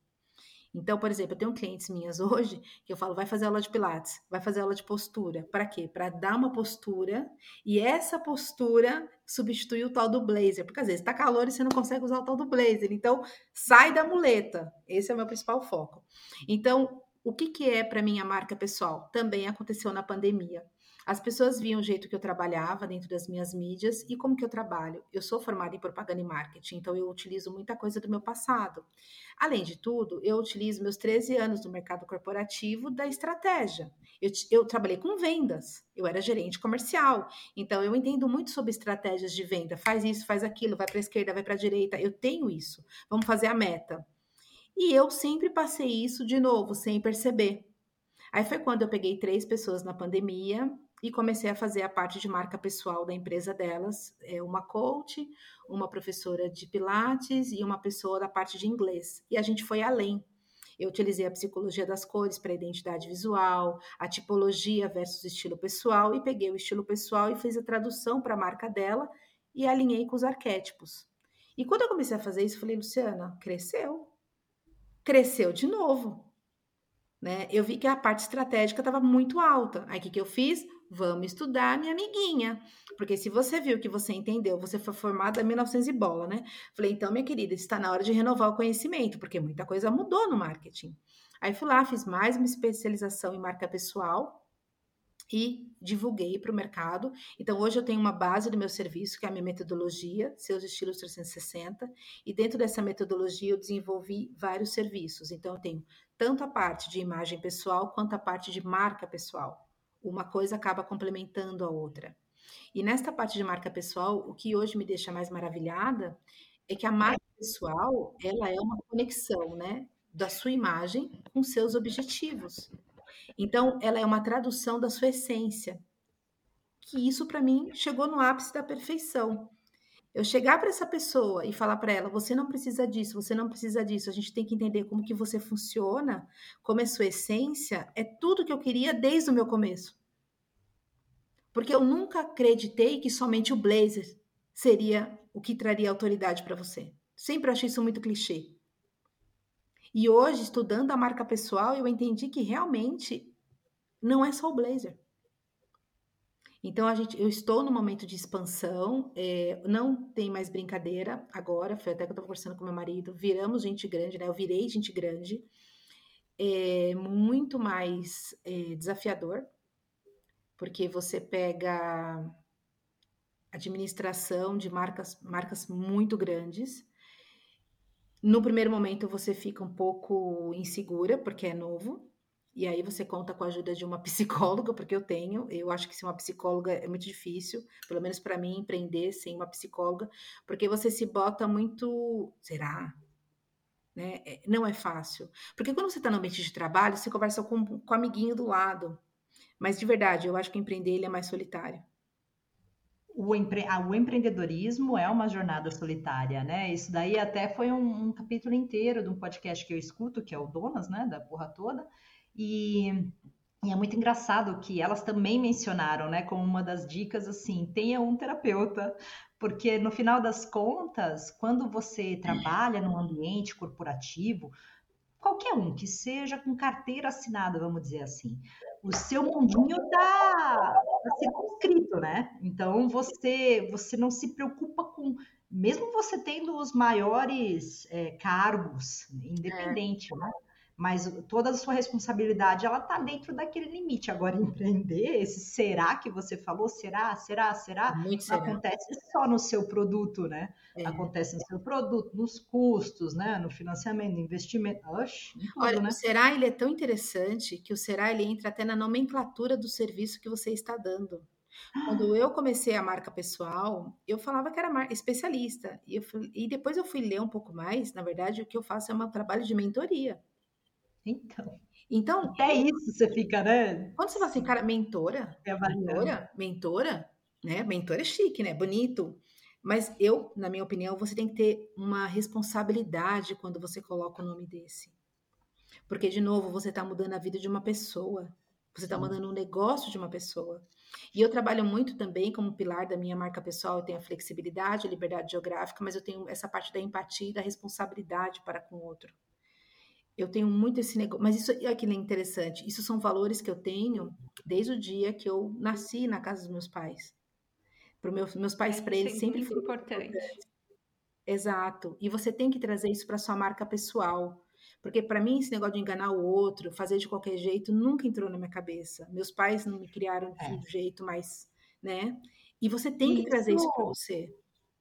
Então, por exemplo, eu tenho clientes minhas hoje que eu falo, vai fazer aula de pilates, vai fazer aula de postura. Para quê? Para dar uma postura e essa postura substituir o tal do blazer, porque às vezes está calor e você não consegue usar o tal do blazer. Então, sai da muleta. Esse é o meu principal foco. Então, o que, que é para mim a marca pessoal? Também aconteceu na pandemia. As pessoas viam o jeito que eu trabalhava dentro das minhas mídias e como que eu trabalho. Eu sou formada em propaganda e marketing, então eu utilizo muita coisa do meu passado. Além de tudo, eu utilizo meus 13 anos no mercado corporativo da estratégia. Eu, eu trabalhei com vendas, eu era gerente comercial, então eu entendo muito sobre estratégias de venda. Faz isso, faz aquilo, vai para a esquerda, vai para a direita. Eu tenho isso. Vamos fazer a meta. E eu sempre passei isso de novo, sem perceber. Aí foi quando eu peguei três pessoas na pandemia e comecei a fazer a parte de marca pessoal da empresa delas, é uma coach, uma professora de pilates e uma pessoa da parte de inglês. E a gente foi além. Eu utilizei a psicologia das cores para identidade visual, a tipologia versus estilo pessoal e peguei o estilo pessoal e fiz a tradução para a marca dela e alinhei com os arquétipos. E quando eu comecei a fazer isso, falei, Luciana, cresceu. Cresceu de novo. Né? Eu vi que a parte estratégica estava muito alta. Aí o que, que eu fiz? Vamos estudar, minha amiguinha. Porque se você viu que você entendeu, você foi formada em 1900 e bola, né? Falei, então, minha querida, está na hora de renovar o conhecimento, porque muita coisa mudou no marketing. Aí fui lá, fiz mais uma especialização em marca pessoal e divulguei para o mercado. Então, hoje eu tenho uma base do meu serviço, que é a minha metodologia, Seus Estilos 360, e dentro dessa metodologia eu desenvolvi vários serviços. Então, eu tenho tanto a parte de imagem pessoal quanto a parte de marca pessoal uma coisa acaba complementando a outra. E nesta parte de marca pessoal, o que hoje me deixa mais maravilhada é que a marca pessoal, ela é uma conexão, né, da sua imagem com seus objetivos. Então, ela é uma tradução da sua essência. Que isso para mim chegou no ápice da perfeição. Eu chegar para essa pessoa e falar para ela, você não precisa disso, você não precisa disso, a gente tem que entender como que você funciona, como é sua essência, é tudo que eu queria desde o meu começo. Porque eu nunca acreditei que somente o blazer seria o que traria autoridade para você. Sempre achei isso muito clichê. E hoje, estudando a marca pessoal, eu entendi que realmente não é só o blazer. Então, a gente, eu estou no momento de expansão, é, não tem mais brincadeira agora, foi até que eu estava conversando com meu marido, viramos gente grande, né? Eu virei gente grande, é muito mais é, desafiador, porque você pega administração de marcas, marcas muito grandes. No primeiro momento você fica um pouco insegura, porque é novo, e aí você conta com a ajuda de uma psicóloga, porque eu tenho. Eu acho que ser uma psicóloga é muito difícil, pelo menos para mim, empreender sem uma psicóloga, porque você se bota muito. Será? Né? É, não é fácil. Porque quando você está no ambiente de trabalho, você conversa com, com o amiguinho do lado. Mas de verdade, eu acho que empreender ele é mais solitário. O, empre... ah, o, empreendedorismo é uma jornada solitária, né? Isso daí até foi um, um, capítulo inteiro de um podcast que eu escuto, que é o Donas, né? Da porra toda. E, e, é muito engraçado que elas também mencionaram, né, como uma das dicas, assim, tenha um terapeuta, porque no final das contas, quando você trabalha num ambiente corporativo, qualquer um que seja com carteira assinada, vamos dizer assim, o seu mundinho está tá circunscrito, né? Então você você não se preocupa com mesmo você tendo os maiores é, cargos, independente, é. né? Mas toda a sua responsabilidade ela está dentro daquele limite. Agora, empreender, esse será que você falou, será, será, será, Muito será. acontece só no seu produto, né? É. Acontece no seu produto, nos custos, né? No financiamento, no investimento. Oxe, tudo, Olha, né? o será ele é tão interessante que o será ele entra até na nomenclatura do serviço que você está dando. Quando eu comecei a marca pessoal, eu falava que era especialista. E, fui, e depois eu fui ler um pouco mais. Na verdade, o que eu faço é um trabalho de mentoria. Então. Então. É isso, você fica, né? Quando você fala assim, cara, mentora, é mentora, mentora, né? Mentora é chique, né? Bonito. Mas eu, na minha opinião, você tem que ter uma responsabilidade quando você coloca o nome desse. Porque, de novo, você está mudando a vida de uma pessoa. Você está mudando um negócio de uma pessoa. E eu trabalho muito também como pilar da minha marca pessoal. Eu tenho a flexibilidade, a liberdade geográfica, mas eu tenho essa parte da empatia e da responsabilidade para com o outro. Eu tenho muito esse negócio, mas isso é que é interessante. Isso são valores que eu tenho desde o dia que eu nasci na casa dos meus pais. Para meus, meus pais, é, para eles sempre foi importante. importante. Exato. E você tem que trazer isso para sua marca pessoal, Porque para mim esse negócio de enganar o outro, fazer de qualquer jeito, nunca entrou na minha cabeça. Meus pais não me criaram de é. um jeito mais, né? E você tem que trazer isso para você.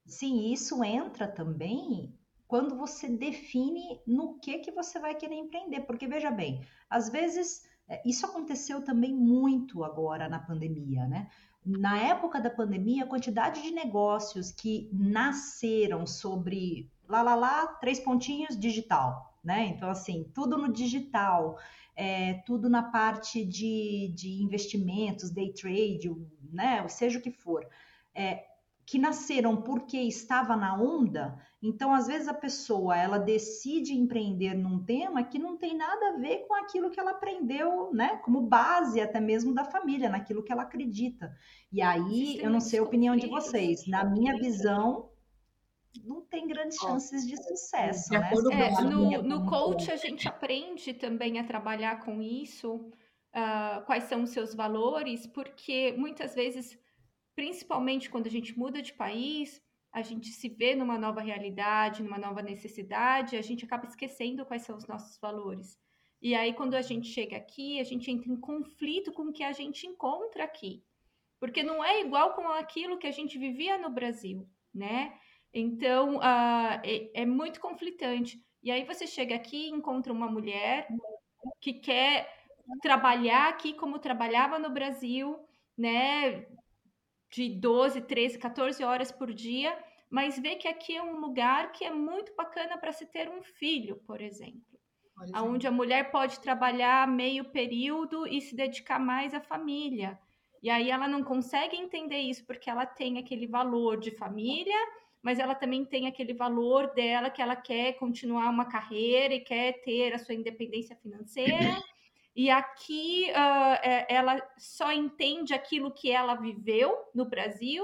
Sim, isso entra também quando você define no que que você vai querer empreender, porque veja bem, às vezes é, isso aconteceu também muito agora na pandemia, né? Na época da pandemia, a quantidade de negócios que nasceram sobre lá, lá, lá, três pontinhos digital, né? Então, assim, tudo no digital, é, tudo na parte de, de investimentos, day trade, né? Seja o que for. É, que nasceram porque estava na onda, então às vezes a pessoa ela decide empreender num tema que não tem nada a ver com aquilo que ela aprendeu, né, como base até mesmo da família, naquilo que ela acredita. E aí, eu não sei a opinião de vocês, na minha visão, não tem grandes chances de sucesso, né? É, no, no coach a gente aprende também a trabalhar com isso, uh, quais são os seus valores, porque muitas vezes principalmente quando a gente muda de país, a gente se vê numa nova realidade, numa nova necessidade, a gente acaba esquecendo quais são os nossos valores. E aí, quando a gente chega aqui, a gente entra em conflito com o que a gente encontra aqui. Porque não é igual com aquilo que a gente vivia no Brasil, né? Então, uh, é, é muito conflitante. E aí você chega aqui e encontra uma mulher que quer trabalhar aqui como trabalhava no Brasil, né? De 12, 13, 14 horas por dia, mas vê que aqui é um lugar que é muito bacana para se ter um filho, por exemplo. Onde a mulher pode trabalhar meio período e se dedicar mais à família. E aí ela não consegue entender isso porque ela tem aquele valor de família, mas ela também tem aquele valor dela que ela quer continuar uma carreira e quer ter a sua independência financeira. E aqui uh, ela só entende aquilo que ela viveu no Brasil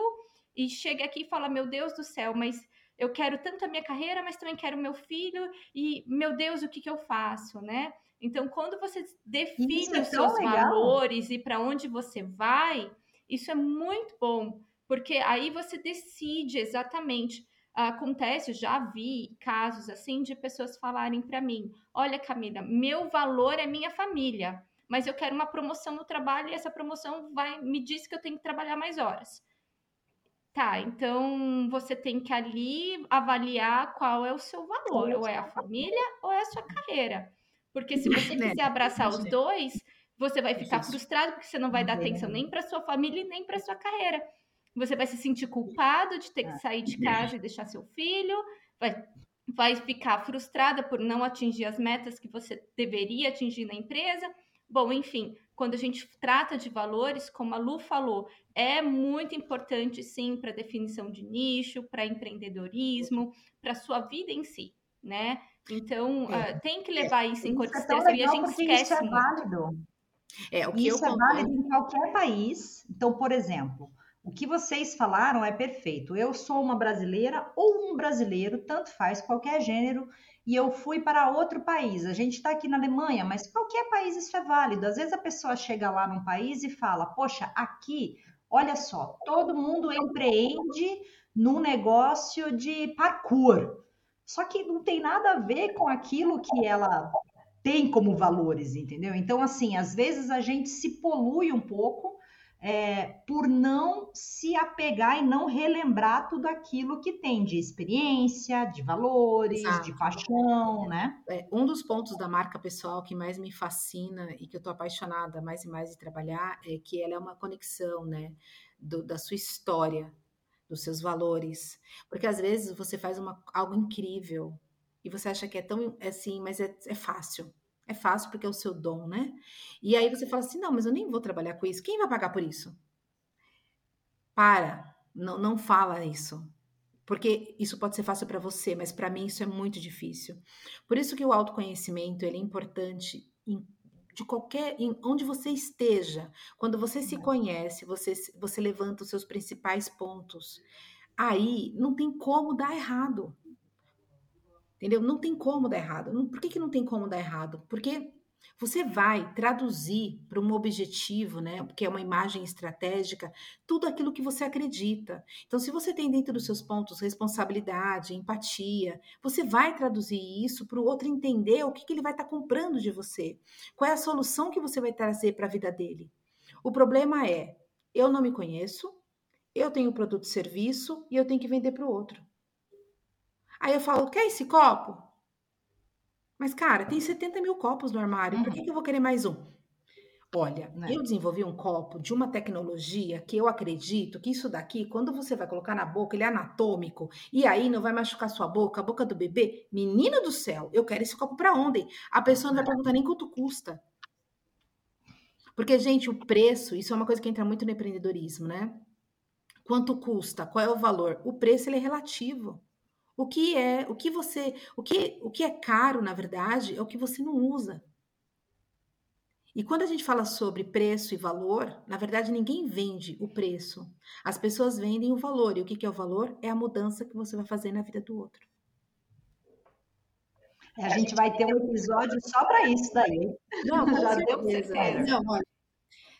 e chega aqui e fala: Meu Deus do céu, mas eu quero tanto a minha carreira, mas também quero meu filho, e meu Deus, o que, que eu faço, né? Então, quando você define é os seus legal. valores e para onde você vai, isso é muito bom, porque aí você decide exatamente acontece, já vi casos assim de pessoas falarem para mim: "Olha, Camila, meu valor é minha família, mas eu quero uma promoção no trabalho e essa promoção vai me diz que eu tenho que trabalhar mais horas". Tá, então você tem que ali avaliar qual é o seu valor, ou é a família ou é a sua carreira. Porque se você né, quiser abraçar os dois, você vai ficar frustrado porque você não vai dar atenção nem para sua família e nem para sua carreira. Você vai se sentir culpado de ter que sair de casa e deixar seu filho, vai, vai ficar frustrada por não atingir as metas que você deveria atingir na empresa. Bom, enfim, quando a gente trata de valores, como a Lu falou, é muito importante sim para definição de nicho, para empreendedorismo, para sua vida em si, né? Então, é. uh, tem que levar isso em consideração é e a gente esquece. Isso é válido. É, o que isso é válido em qualquer país. Então, por exemplo, o que vocês falaram é perfeito. Eu sou uma brasileira ou um brasileiro, tanto faz, qualquer gênero, e eu fui para outro país. A gente está aqui na Alemanha, mas qualquer país isso é válido. Às vezes a pessoa chega lá num país e fala: Poxa, aqui, olha só, todo mundo empreende num negócio de parkour. Só que não tem nada a ver com aquilo que ela tem como valores, entendeu? Então, assim, às vezes a gente se polui um pouco é, por não se apegar e não relembrar tudo aquilo que tem de experiência, de valores, Exato. de paixão, né? É, um dos pontos da marca pessoal que mais me fascina e que eu estou apaixonada mais e mais de trabalhar é que ela é uma conexão, né, do, da sua história, dos seus valores, porque às vezes você faz uma, algo incrível e você acha que é tão assim, mas é, é fácil. É fácil porque é o seu dom, né? E aí você fala assim: não, mas eu nem vou trabalhar com isso. Quem vai pagar por isso? Para, não, não fala isso. Porque isso pode ser fácil para você, mas para mim isso é muito difícil. Por isso que o autoconhecimento ele é importante em, de qualquer, em, onde você esteja. Quando você se conhece, você, você levanta os seus principais pontos. Aí não tem como dar errado. Entendeu? Não tem como dar errado. Por que, que não tem como dar errado? Porque Você vai traduzir para um objetivo, né? Que é uma imagem estratégica, tudo aquilo que você acredita. Então, se você tem dentro dos seus pontos responsabilidade, empatia, você vai traduzir isso para o outro entender o que, que ele vai estar tá comprando de você. Qual é a solução que você vai trazer para a vida dele. O problema é, eu não me conheço, eu tenho produto e serviço e eu tenho que vender para o outro. Aí eu falo, quer esse copo? Mas, cara, tem 70 mil copos no armário, por que, uhum. que eu vou querer mais um? Olha, é. eu desenvolvi um copo de uma tecnologia que eu acredito que isso daqui, quando você vai colocar na boca, ele é anatômico, e aí não vai machucar sua boca, a boca do bebê. Menina do céu, eu quero esse copo para ontem. A pessoa não vai perguntar nem quanto custa. Porque, gente, o preço, isso é uma coisa que entra muito no empreendedorismo, né? Quanto custa? Qual é o valor? O preço ele é relativo. O que é, o que você, o que, o que é caro, na verdade, é o que você não usa. E quando a gente fala sobre preço e valor, na verdade ninguém vende o preço. As pessoas vendem o valor. E o que é o valor? É a mudança que você vai fazer na vida do outro. É, a gente vai ter um episódio só para isso daí. Não, já deu certeza. Não, olha,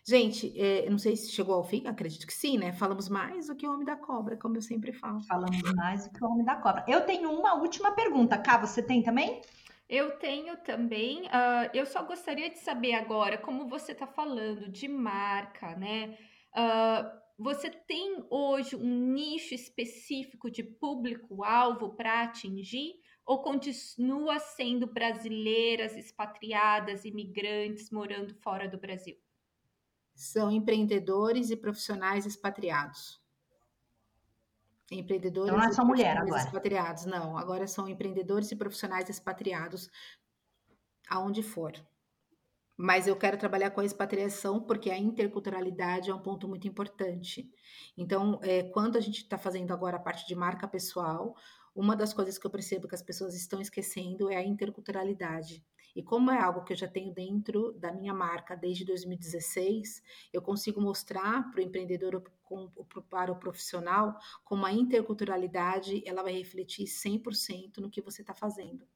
Gente, é, não sei se chegou ao fim, acredito que sim, né? Falamos mais do que o Homem da Cobra, como eu sempre falo. Falamos mais do que o Homem da Cobra. Eu tenho uma última pergunta. Cá, você tem também? Eu tenho também. Uh, eu só gostaria de saber agora, como você está falando de marca, né? Uh, você tem hoje um nicho específico de público-alvo para atingir? Ou continua sendo brasileiras, expatriadas, imigrantes morando fora do Brasil? São empreendedores e profissionais expatriados. Empreendedores então não é só mulher agora. expatriados, não. Agora são empreendedores e profissionais expatriados aonde for. Mas eu quero trabalhar com a expatriação porque a interculturalidade é um ponto muito importante. Então, é, quando a gente está fazendo agora a parte de marca pessoal, uma das coisas que eu percebo que as pessoas estão esquecendo é a interculturalidade. E como é algo que eu já tenho dentro da minha marca desde 2016, eu consigo mostrar para o empreendedor para o profissional como a interculturalidade ela vai refletir 100% no que você está fazendo.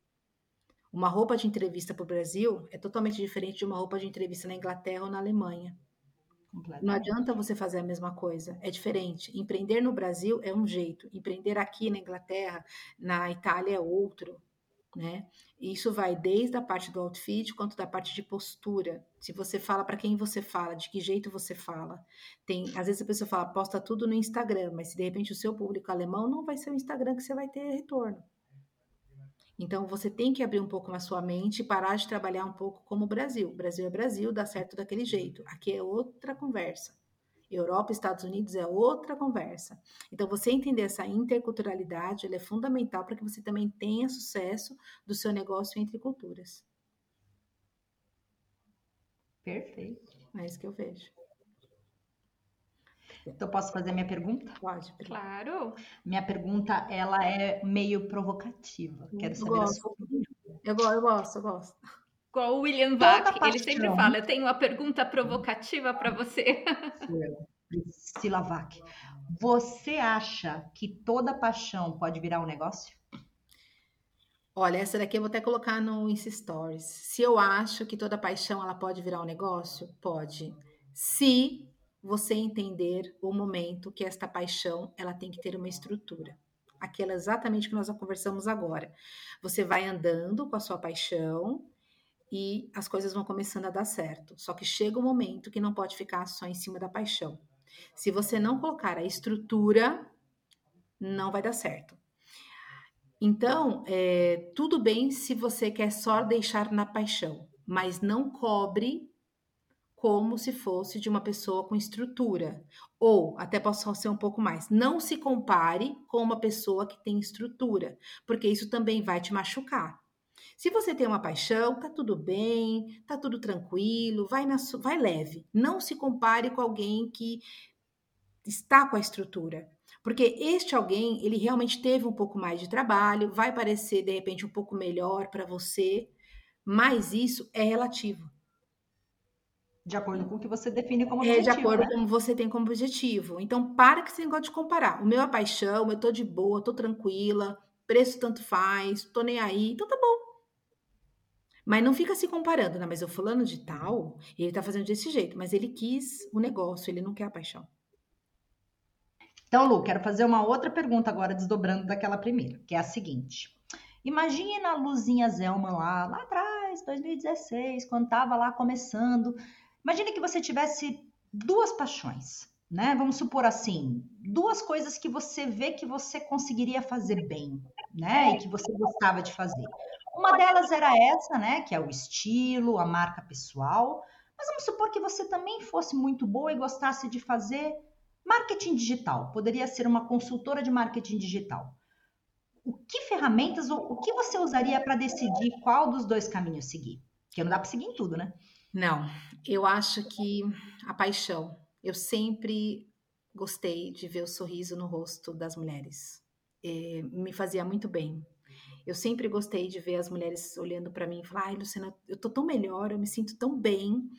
Uma roupa de entrevista para o Brasil é totalmente diferente de uma roupa de entrevista na Inglaterra ou na Alemanha. Não adianta você fazer a mesma coisa, é diferente. Empreender no Brasil é um jeito, empreender aqui na Inglaterra, na Itália é outro né? Isso vai desde a parte do outfit quanto da parte de postura. Se você fala para quem você fala, de que jeito você fala. Tem, às vezes a pessoa fala, posta tudo no Instagram, mas se de repente o seu público alemão não vai ser o Instagram que você vai ter retorno. Então você tem que abrir um pouco na sua mente e parar de trabalhar um pouco como o Brasil. Brasil é Brasil, dá certo daquele jeito. Aqui é outra conversa. Europa e Estados Unidos é outra conversa. Então, você entender essa interculturalidade é fundamental para que você também tenha sucesso do seu negócio entre culturas. Perfeito. É isso que eu vejo. Então, posso fazer minha pergunta? Pode. Claro. Minha pergunta, ela é meio provocativa. Quero saber gosto. a sua opinião. Eu gosto, eu gosto, eu gosto. Igual o William Vac, ele sempre fala: Eu tenho uma pergunta provocativa para você. Priscila Vac. Você acha que toda paixão pode virar um negócio? Olha, essa daqui eu vou até colocar no Insta Stories. Se eu acho que toda paixão ela pode virar um negócio, pode. Se você entender o momento que esta paixão ela tem que ter uma estrutura. Aquela exatamente que nós conversamos agora. Você vai andando com a sua paixão, e as coisas vão começando a dar certo. Só que chega um momento que não pode ficar só em cima da paixão. Se você não colocar a estrutura, não vai dar certo. Então, é, tudo bem se você quer só deixar na paixão, mas não cobre como se fosse de uma pessoa com estrutura. Ou, até posso ser um pouco mais, não se compare com uma pessoa que tem estrutura, porque isso também vai te machucar. Se você tem uma paixão, tá tudo bem, tá tudo tranquilo, vai, na, vai leve. Não se compare com alguém que está com a estrutura. Porque este alguém, ele realmente teve um pouco mais de trabalho, vai parecer de repente um pouco melhor para você, mas isso é relativo. De acordo com o que você define como objetivo. É de acordo né? com o que você tem como objetivo. Então, para que você negócio de comparar. O meu é paixão, eu tô de boa, tô tranquila, preço tanto faz, tô nem aí, então tá bom. Mas não fica se comparando, né? Mas o fulano de tal, ele tá fazendo desse jeito, mas ele quis o negócio, ele não quer a paixão. Então, Lu, quero fazer uma outra pergunta agora, desdobrando daquela primeira, que é a seguinte. Imagina a Luzinha Zelma lá, lá atrás, 2016, quando estava lá começando. Imagina que você tivesse duas paixões, né? Vamos supor assim, duas coisas que você vê que você conseguiria fazer bem, né? E que você gostava de fazer. Uma delas era essa, né? Que é o estilo, a marca pessoal. Mas vamos supor que você também fosse muito boa e gostasse de fazer Marketing digital, poderia ser uma consultora de marketing digital. O que ferramentas ou o que você usaria para decidir qual dos dois caminhos seguir? Porque não dá para seguir em tudo, né? Não, eu acho que a paixão. Eu sempre gostei de ver o sorriso no rosto das mulheres. É, me fazia muito bem. Eu sempre gostei de ver as mulheres olhando para mim e falar: ai, Luciana, eu tô tão melhor, eu me sinto tão bem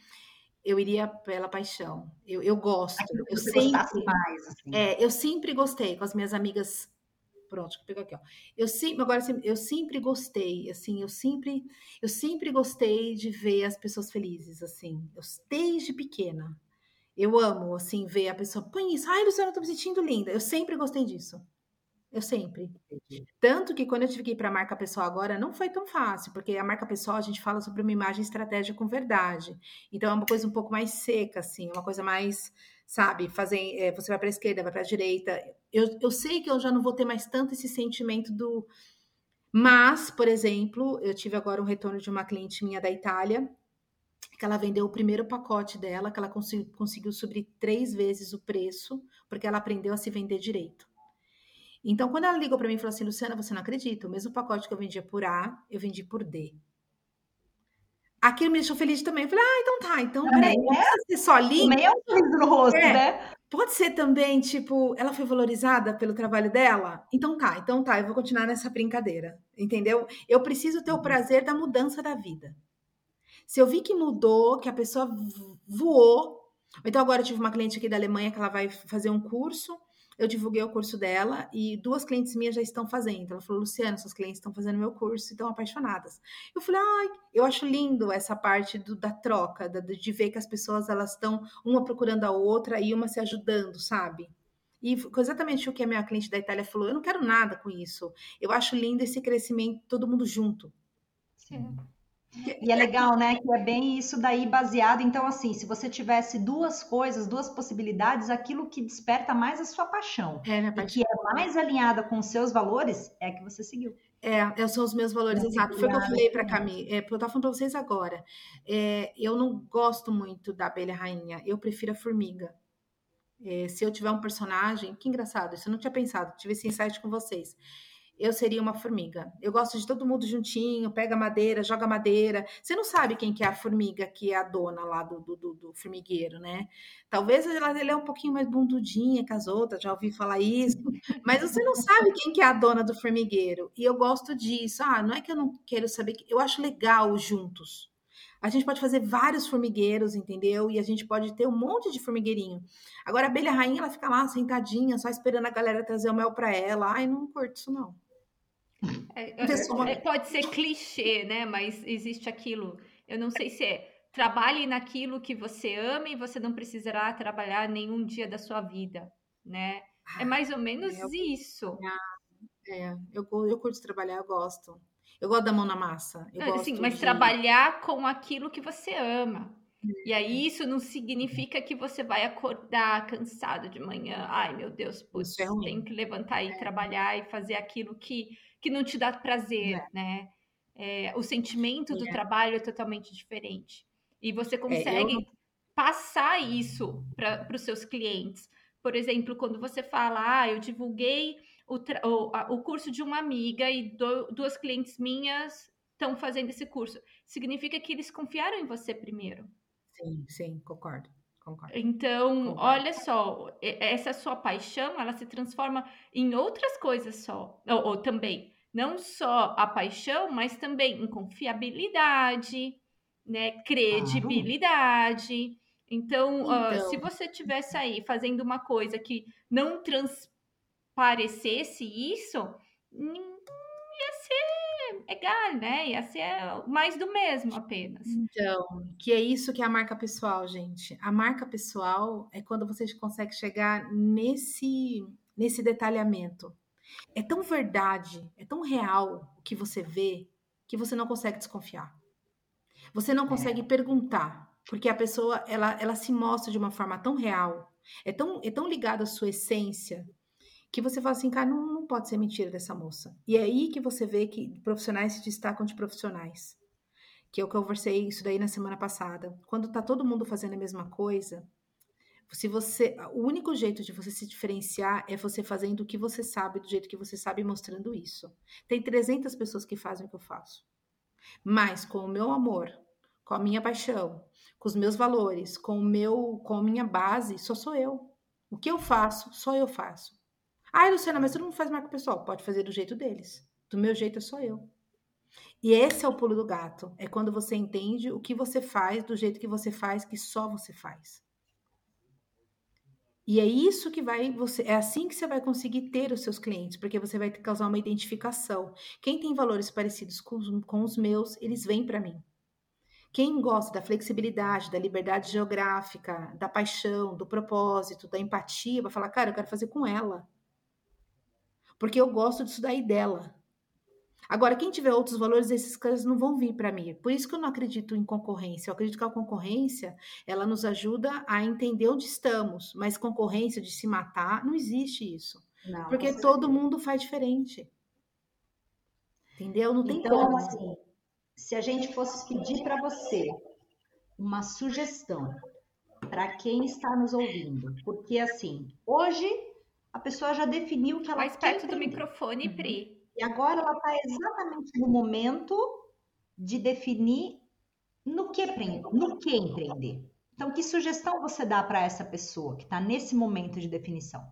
eu iria pela paixão. Eu, eu gosto. eu sempre, mais, assim. é, eu sempre gostei com as minhas amigas. Pronto, eu aqui, ó. Eu sempre, agora eu sempre gostei, assim, eu sempre, eu sempre gostei de ver as pessoas felizes, assim, eu, desde pequena. Eu amo, assim, ver a pessoa, põe isso, ai, Luciana, eu tô me sentindo linda. Eu sempre gostei disso. Eu sempre. Tanto que quando eu tive que ir para a marca pessoal agora, não foi tão fácil, porque a marca pessoal a gente fala sobre uma imagem estratégica com verdade. Então é uma coisa um pouco mais seca, assim, uma coisa mais, sabe, fazer, é, você vai para a esquerda, vai para a direita. Eu, eu sei que eu já não vou ter mais tanto esse sentimento do. Mas, por exemplo, eu tive agora um retorno de uma cliente minha da Itália, que ela vendeu o primeiro pacote dela, que ela conseguiu, conseguiu subir três vezes o preço, porque ela aprendeu a se vender direito. Então, quando ela ligou para mim e falou assim, Luciana, você não acredita, o mesmo pacote que eu vendia por A, eu vendi por D. Aquilo me deixou feliz também. Eu falei, ah, então tá, então peraí, não é, ser só lindo. Também é um sorriso no rosto, é, né? Pode ser também, tipo, ela foi valorizada pelo trabalho dela? Então tá, então tá, eu vou continuar nessa brincadeira, entendeu? Eu preciso ter o uhum. prazer da mudança da vida. Se eu vi que mudou, que a pessoa voou, então agora eu tive uma cliente aqui da Alemanha que ela vai fazer um curso, eu divulguei o curso dela e duas clientes minhas já estão fazendo. Ela falou, Luciana, suas clientes estão fazendo meu curso e estão apaixonadas. Eu falei, ai, eu acho lindo essa parte do, da troca, da, de ver que as pessoas elas estão uma procurando a outra e uma se ajudando, sabe? E exatamente o que a minha cliente da Itália falou, eu não quero nada com isso. Eu acho lindo esse crescimento, todo mundo junto. Sim. E é legal, né? Que é bem isso daí baseado. Então, assim, se você tivesse duas coisas, duas possibilidades, aquilo que desperta mais a sua paixão é, e paixão. que é mais alinhada com os seus valores, é que você seguiu. É, são os meus valores, exato. Foi o que eu falei para Camille, é, eu estava falando para vocês agora. É, eu não gosto muito da abelha rainha, eu prefiro a formiga. É, se eu tiver um personagem, que engraçado, isso eu não tinha pensado, tive esse insight com vocês eu seria uma formiga. Eu gosto de todo mundo juntinho, pega madeira, joga madeira. Você não sabe quem que é a formiga que é a dona lá do, do, do formigueiro, né? Talvez ela, ela é um pouquinho mais bundudinha que as outras, já ouvi falar isso, mas você não sabe quem que é a dona do formigueiro. E eu gosto disso. Ah, não é que eu não quero saber, eu acho legal juntos. A gente pode fazer vários formigueiros, entendeu? E a gente pode ter um monte de formigueirinho. Agora, a abelha rainha, ela fica lá sentadinha, só esperando a galera trazer o mel para ela. Ai, não curto isso, não. É, é, pode ser clichê, né? Mas existe aquilo. Eu não sei se é trabalhe naquilo que você ama e você não precisará trabalhar nenhum dia da sua vida, né? É mais ou menos é, isso. É, eu, eu curto trabalhar, eu gosto. Eu gosto da mão na massa. Eu Sim, mas de... trabalhar com aquilo que você ama. E aí isso não significa que você vai acordar cansado de manhã. Ai, meu Deus, putz, é tem que levantar e é. trabalhar e fazer aquilo que que não te dá prazer, é. né? É, o sentimento do é. trabalho é totalmente diferente. E você é, consegue eu... passar isso para os seus clientes. Por exemplo, quando você fala, ah, eu divulguei o, o, o curso de uma amiga e do, duas clientes minhas estão fazendo esse curso. Significa que eles confiaram em você primeiro. Sim, sim, concordo. Concordo. Então, Concordo. olha só, essa sua paixão, ela se transforma em outras coisas só, ou, ou também não só a paixão, mas também em confiabilidade, né, credibilidade. Então, então. Uh, se você tivesse aí fazendo uma coisa que não transparecesse isso, ser egal, né? Ia ser mais do mesmo apenas. Então, que é isso que é a marca pessoal, gente. A marca pessoal é quando você consegue chegar nesse, nesse detalhamento. É tão verdade, é tão real o que você vê, que você não consegue desconfiar. Você não consegue é. perguntar, porque a pessoa ela, ela se mostra de uma forma tão real, é tão, é tão ligada à sua essência, que você fala assim, cara, não, não pode ser mentira dessa moça. E é aí que você vê que profissionais se destacam de profissionais. Que é que eu conversei isso daí na semana passada. Quando tá todo mundo fazendo a mesma coisa, se você, o único jeito de você se diferenciar é você fazendo o que você sabe, do jeito que você sabe, mostrando isso. Tem 300 pessoas que fazem o que eu faço. Mas com o meu amor, com a minha paixão, com os meus valores, com o meu, com a minha base, só sou eu. O que eu faço, só eu faço. Ah, Luciana, mas todo mundo faz marca pessoal. Pode fazer do jeito deles. Do meu jeito é só eu. E esse é o pulo do gato. É quando você entende o que você faz do jeito que você faz, que só você faz. E é isso que vai você, é assim que você vai conseguir ter os seus clientes, porque você vai causar uma identificação. Quem tem valores parecidos com, com os meus, eles vêm para mim. Quem gosta da flexibilidade, da liberdade geográfica, da paixão, do propósito, da empatia, vai falar, cara, eu quero fazer com ela porque eu gosto disso daí dela. Agora, quem tiver outros valores, esses caras não vão vir para mim. Por isso que eu não acredito em concorrência. Eu acredito que a concorrência, ela nos ajuda a entender onde estamos, mas concorrência de se matar, não existe isso. Não, porque todo mundo faz diferente. Entendeu? Não tem então, como. Assim, se a gente fosse pedir para você uma sugestão para quem está nos ouvindo, porque assim, hoje a pessoa já definiu que ela Mais quer perto do microfone, uhum. Pri. E agora ela está exatamente no momento de definir no que, no que empreender. Então, que sugestão você dá para essa pessoa que está nesse momento de definição?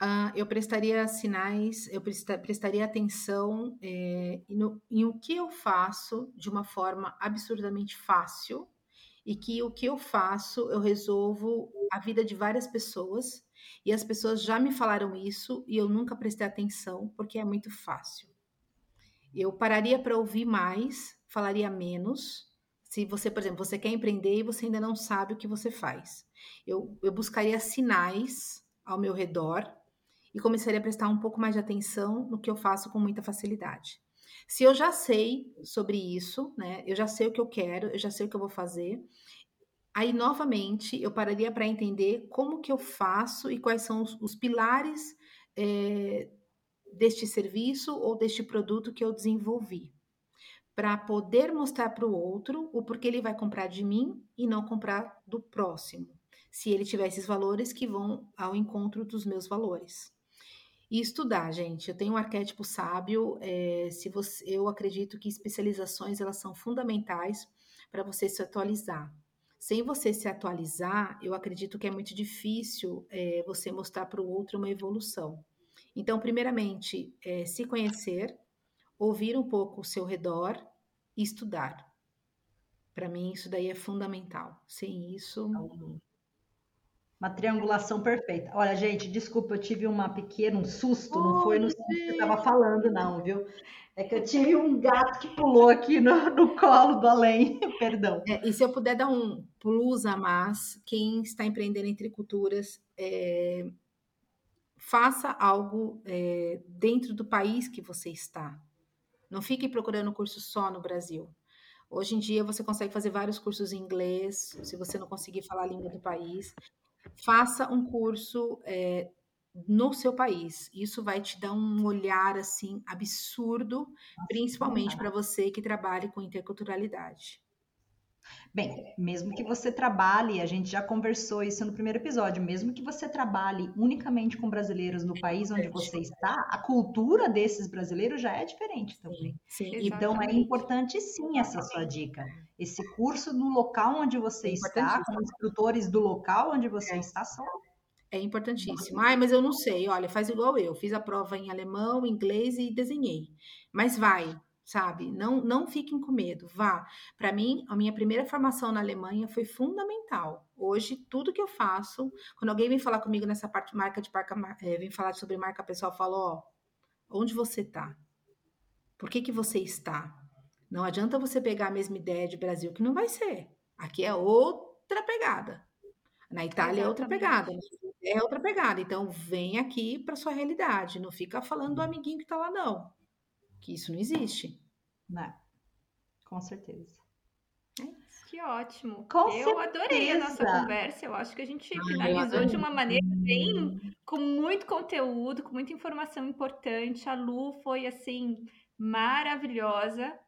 Uh, eu prestaria sinais, eu prestaria atenção é, no, em o que eu faço de uma forma absurdamente fácil e que o que eu faço eu resolvo a vida de várias pessoas e as pessoas já me falaram isso e eu nunca prestei atenção porque é muito fácil. Eu pararia para ouvir mais, falaria menos. Se você, por exemplo, você quer empreender e você ainda não sabe o que você faz, eu, eu buscaria sinais ao meu redor e começaria a prestar um pouco mais de atenção no que eu faço com muita facilidade. Se eu já sei sobre isso, né? Eu já sei o que eu quero, eu já sei o que eu vou fazer. Aí, novamente, eu pararia para entender como que eu faço e quais são os, os pilares é, deste serviço ou deste produto que eu desenvolvi. Para poder mostrar para o outro o porquê ele vai comprar de mim e não comprar do próximo. Se ele tiver esses valores que vão ao encontro dos meus valores. E estudar, gente. Eu tenho um arquétipo sábio. É, se você, eu acredito que especializações elas são fundamentais para você se atualizar. Sem você se atualizar, eu acredito que é muito difícil é, você mostrar para o outro uma evolução. Então, primeiramente, é, se conhecer, ouvir um pouco o seu redor e estudar. Para mim, isso daí é fundamental. Sem isso. Uhum. Uma triangulação perfeita. Olha, gente, desculpa, eu tive uma pequena, um susto, oh, não foi no susto que eu estava falando, não, viu? É que eu tive um gato que pulou aqui no, no colo do além, perdão. É, e se eu puder dar um plus a mais, quem está empreendendo entre culturas, é, faça algo é, dentro do país que você está. Não fique procurando curso só no Brasil. Hoje em dia você consegue fazer vários cursos em inglês, se você não conseguir falar a língua do país faça um curso é, no seu país. Isso vai te dar um olhar assim absurdo, principalmente para você que trabalhe com interculturalidade. Bem, mesmo que você trabalhe, a gente já conversou isso no primeiro episódio, mesmo que você trabalhe unicamente com brasileiros no país onde você está, a cultura desses brasileiros já é diferente também. Sim, sim, então é importante sim essa sua dica. Esse curso no local onde você é está, com instrutores do local onde você é. está, são é importantíssimo. Ai, mas eu não sei. Olha, faz igual eu. Fiz a prova em alemão, inglês e desenhei. Mas vai, sabe? Não, não fiquem com medo, vá. Para mim, a minha primeira formação na Alemanha foi fundamental. Hoje, tudo que eu faço, quando alguém vem falar comigo nessa parte marca de marca, é, vem falar sobre marca pessoal, eu falo, ó, onde você tá? Por que, que você está? Não adianta você pegar a mesma ideia de Brasil, que não vai ser. Aqui é outra pegada. Na Itália Exatamente. é outra pegada. É outra pegada. Então, vem aqui para sua realidade. Não fica falando do amiguinho que está lá, não. Que isso não existe. Não. Né? Com certeza. É que ótimo. Com eu certeza. adorei a nossa conversa. Eu acho que a gente finalizou de uma maneira bem com muito conteúdo, com muita informação importante. A Lu foi assim maravilhosa.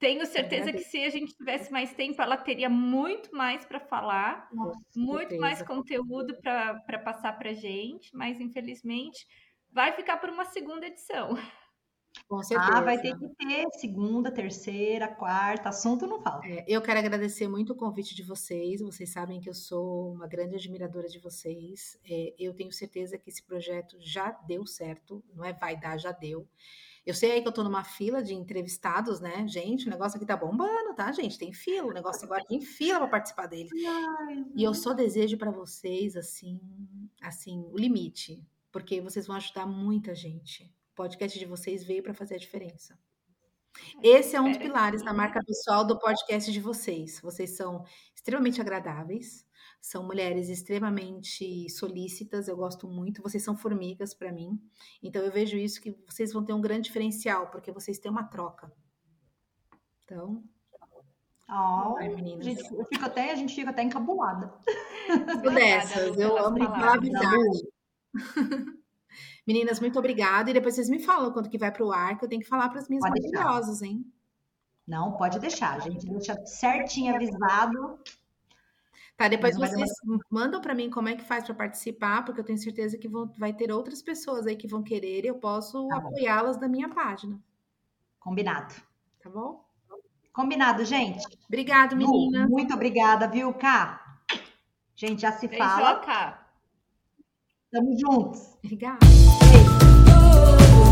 Tenho certeza que se a gente tivesse mais tempo, ela teria muito mais para falar, Nossa, muito certeza. mais conteúdo para passar para gente, mas infelizmente vai ficar por uma segunda edição. Com certeza. Ah, vai ter que ter segunda, terceira, quarta, assunto não falta. É, eu quero agradecer muito o convite de vocês. Vocês sabem que eu sou uma grande admiradora de vocês. É, eu tenho certeza que esse projeto já deu certo, não é vai dar, já deu. Eu sei aí que eu tô numa fila de entrevistados, né? Gente, o negócio aqui tá bombando, tá, gente? Tem fila, o negócio agora tem fila para participar dele. Ai, e eu só desejo para vocês, assim, assim, o limite, porque vocês vão ajudar muita gente podcast de vocês veio para fazer a diferença. É, Esse é um dos pilares da marca pessoal do podcast de vocês. Vocês são extremamente agradáveis, são mulheres extremamente solícitas, eu gosto muito. Vocês são formigas para mim. Então eu vejo isso que vocês vão ter um grande diferencial, porque vocês têm uma troca. Então, Oh, Ai, gente, eu fico até, a gente fica até encabulada. Dessas, eu amo falar a verdade. Meninas, muito obrigada. E depois vocês me falam quando que vai para o ar, que eu tenho que falar para as minhas pode maravilhosas, deixar. hein? Não, pode deixar. A gente deixa certinho avisado. Tá, depois vocês mandam para mim como é que faz para participar, porque eu tenho certeza que vão, vai ter outras pessoas aí que vão querer e eu posso tá apoiá-las da minha página. Combinado. Tá bom? Combinado, gente. Obrigado, menina. Muito obrigada, viu, Cá? Gente, já se Beijo, fala. Cá. Tamo juntos. Obrigada. Beijo.